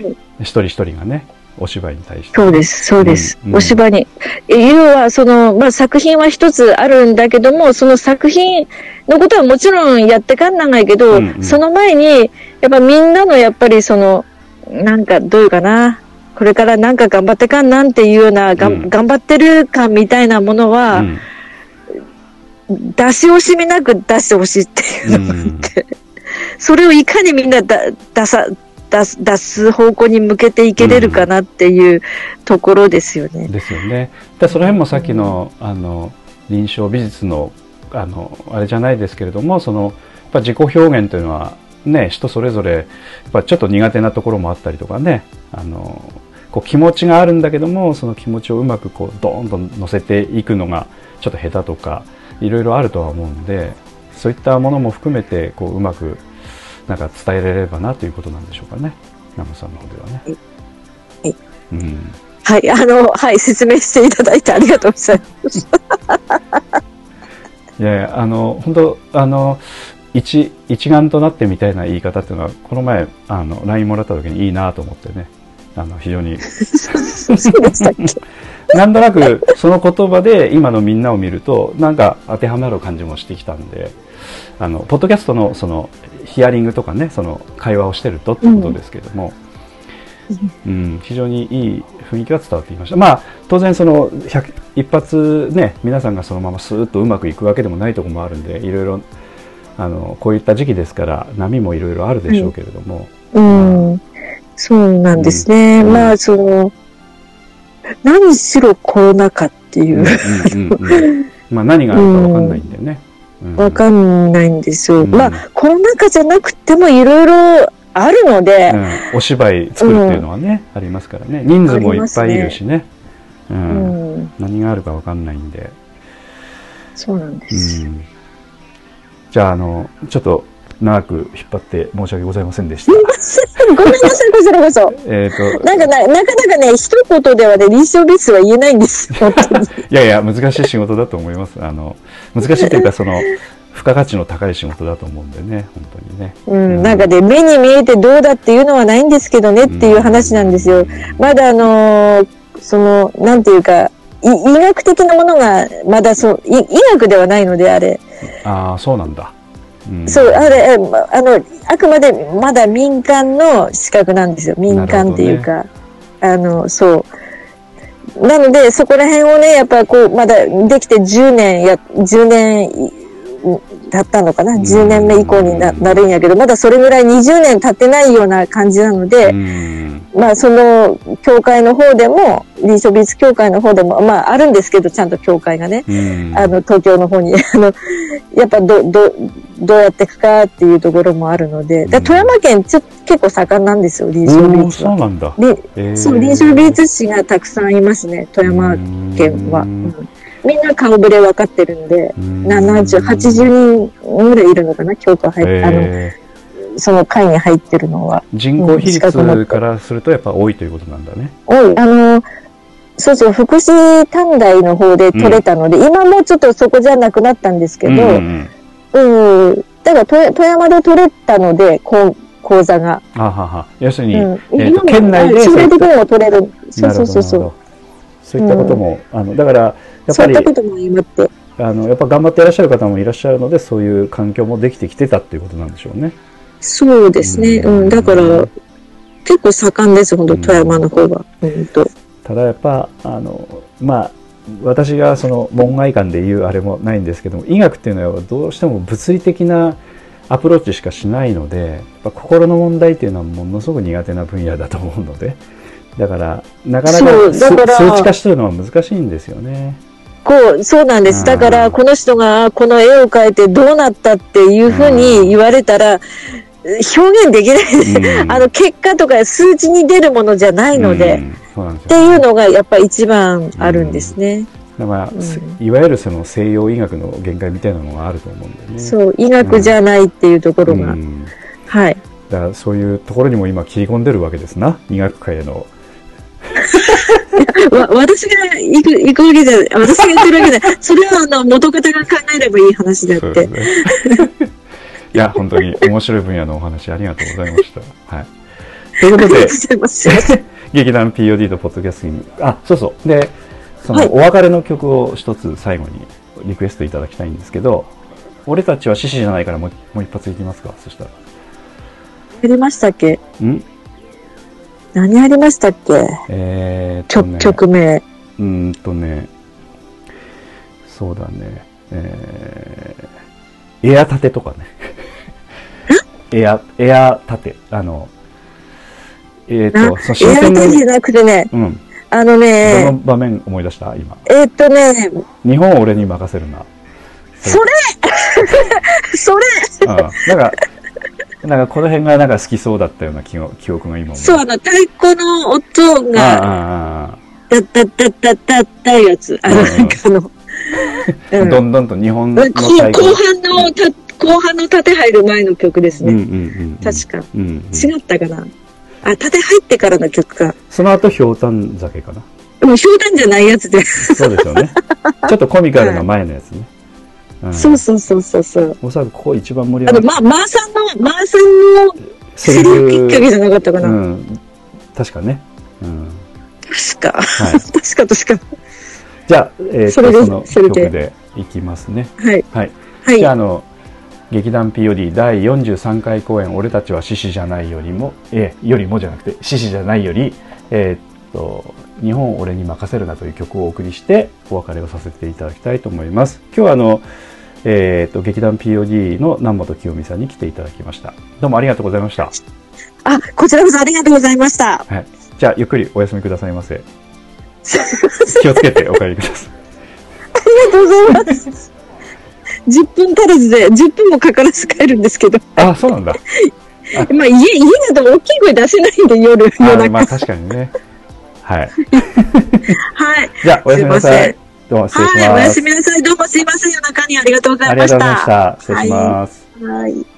うん一人一人がね、お芝居に対して。そうです、そうです。うんお芝居に。え要は、その、まあ、作品は一つあるんだけども、その作品のことはもちろんやってかんないけど、うんうんその前に、やっぱみんなのやっぱりその、なんかどういうかな、これからなんか頑張ってかんなんていうような、がんうん頑張ってる感みたいなものは、うん出し惜しみなく出してほしいっていうのがあって、それをいかにみんなだ出さ、出す、出す方向に向けていけれるかなっていうところですよね。ですよね。でその辺もさっきのあの臨床美術のあのあれじゃないですけれども、そのやっぱ自己表現というのはね人それぞれやっぱちょっと苦手なところもあったりとかね、あのこう気持ちがあるんだけどもその気持ちをうまくこうドーンと乗せていくのがちょっと下手とかいろいろあるとは思うんで、そういったものも含めてこううまくなんか伝えられればなということなんでしょうかね、南さんの方ではね。はい。うん。はい、あの、はい、説明していただいてありがとうございます。いやいやあの本当あの一一丸となってみたいな言い方っていうのはこの前あの LINE もらった時にいいなと思ってね。あの非常に。そうでしたっけ？なんとなくその言葉で今のみんなを見るとなんか当てはまる感じもしてきたんであのポッドキャストのそのヒアリングとかねその会話をしてるとってことですけども、うん、非常にいい雰囲気が伝わってきました。まあ、当然その、100一発ね、皆さんがそのままスーッとうまくいくわけでもないところもあるんで、いろいろ、あのこういった時期ですから波もいろいろあるでしょうけれども、うん。そうなんですね。うんまあ、その、何しろコロナ禍っていう、まあ何があるかわかんないんだよね。うん。わかんないんですよ。うん。まあ、コロナ禍じゃなくてもいろいろあるので、うん。お芝居作るっていうのはね、ありますからね。人数もいっぱいいるしね。ううん。ん、何があるかわかんないんで、そうなんでうす。ん、じゃああのちょっと長く引っ張って申し訳ございませんでした。ごめんなさい、こちらこそ。えっとなんかな、なかなかね、一言ではね、臨床ベースは言えないんです。いやいや難しい仕事だと思います。あの難しいというかその付加価値の高い仕事だと思うんでね本当にね。うん、なんかね、目に見えてどうだっていうのはないんですけどねっていう話なんですよ。まだあのーその、なんていうか、い医学的なものが、まだそう、い医学ではないので、あれ。ああそうなんだ。うんそう、あれ、えまあの、あくまでまだ民間の資格なんですよ。民間っていうか。あの、そう。なので、そこら辺をね、やっぱこう、まだできて10年や、10年い経ったのかな ?10 年目以降にななるんやけど、まだそれぐらい20年経ってないような感じなので、うんまあ、その、協会の方でも、臨床美術協会の方でも、まあ、あるんですけど、ちゃんと協会がね。うんあの、東京の方に、あの、やっぱど、ど、どうやっていくかっていうところもあるので、だうん富山県ちょ結構盛んなんですよ、臨床美術は。そうなんだ。りえーそう、臨床美術師がたくさんいますね、富山県は。ううんんみんな顔ぶれ分かってるんで、70、80人ぐらいいるのかな、教科入っあの、えその会に入ってるのは。ー人口比率からするとやっぱ多いということなんだね。多い。あの、そうそう、福祉短大の方で取れたので、今もうちょっとそこじゃなくなったんですけど、うんうんうん。だから富、富山で取れたので、こう講座が。あはは要するに、うん。えー県内でも取れる。そうそうそうそう。そういったことも、あのだからやっぱりそういったことも今って。あのやっぱ頑張っていらっしゃる方もいらっしゃるのでそういう環境もできてきてたっていうことなんでしょうね。そうですね。うんうん。だから、結構盛んです、本当うん富山の方が。うんと。ただやっぱあのまあ私がその門外観で言うあれもないんですけども医学っていうのはどうしても物理的なアプローチしかしないので心の問題っていうのはものすごく苦手な分野だと思うのでだからなかなそうか数値化してるのは難しいんですよね。こう、そうなんです。だかうんら、この人がこの絵を描いてどうなったっていうふうに言われたら、表現できないです。うん あの、結果とか数値に出るものじゃないので、うんですっていうのがやっぱ一番あるんですね。だから、うんせいわゆるその西洋医学の限界みたいなのがあると思うんだよね。そう、医学じゃないっていうところが。うんはい。だからそういうところにも今切り込んでるわけですな医学界への。わ、私が行く、行くわけじゃ、私が言ってるわけじゃない。それはあの、元方が考えればいい話であって。いや本当に面白い分野のお話ありがとうございました。はい。ということで 劇団 POD とポッドキャスティングあそうそうでそはいのお別れの曲を一つ最後にリクエストいただきたいんですけど俺たちは獅子じゃないからもうもう一発いきますかそしたら。ありましたっけ？ん？何ありましたっけ？えーっと曲、ね。曲名。うーんとね、そうだね、えー、エア立てとかね。エア、エア立て。あの、えっ、あと、そのエア新鮮テじゃなくてね、うん。あのどねの、場面思い出した？今。えーっとね、日本を俺に任せるな。それ それうん。なんか、なんかこの辺がなんか好きそうだったような記憶記憶が今そう、あの、太鼓の音あが、ダッダッダッダッダッダやつ。あの、うんなんかあの、どんどんと日本の後半のた、後半の縦入る前の曲ですうんうんね。うんうん。確か。うんうん。違ったかなあ、縦入ってからの曲か。その後、ひょうたん酒かな。でも、ひょうたんじゃないやつで。そうですよね。ちょっとコミカルな前のやつね。うんそうそうそうそうそう。おそらくここ一番盛り上がっま、マーさんの、マーさんのセセリリフフきっかけじゃなかったかな。うん。確かね。うん。確か。はい。確か確か。じゃあ、えー、それでとそのそれで曲でいきますね。はい。はい。はいじゃあ、あの、劇団 POD 第43回公演、俺たちは獅子じゃないよりも、えーよりもじゃなくて、獅子じゃないより、えーっと、日本を俺に任せるなという曲をお送りして、お別れをさせていただきたいと思います。今日はあの、えっ、と、劇団 POD の南本清美さんに来ていただきました。どうもありがとうございました。あ、こちらこそありがとうございました。はい。じゃあ、ゆっくりお休みくださいませ。気をつけてお帰りください。ありがとうございます。10分足らずで、10分もかからず帰るんですけど。あ、そうなんだ。まあ家、家だと大きい声出せないんで、夜、夜中。あまあ、確かにね。はい。はい。じゃあ、おやすみなさい。どうも失礼します。はい、おやすみなさい。どうもすいません。夜中にありがとうござありがとういました。ございました。失礼します。はい。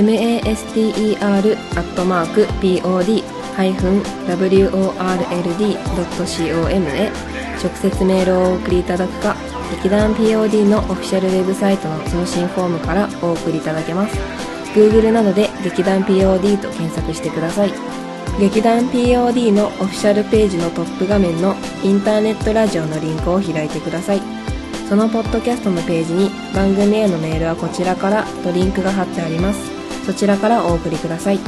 master.pod-world.com へ直接メールをお送りいただくか劇団 POD のオフィシャルウェブサイトの送信フォームからお送りいただけます。Google などで劇団 POD と検索してください。劇団 POD のオフィシャルページのトップ画面のインターネットラジオのリンクを開いてください。そのポッドキャストのページに番組へのメールはこちらからとリンクが貼ってあります。そちらからお送りください。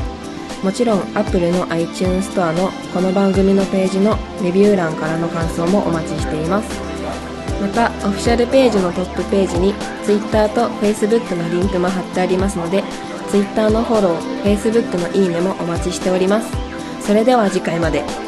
もちろん Apple の iTunes Store のこの番組のページのレビュー欄からの感想もお待ちしています。またオフィシャルページのトップページに Twitter と Facebook のリンクも貼ってありますので Twitter のフォロー Facebook のいいねもお待ちしております。それでは次回まで。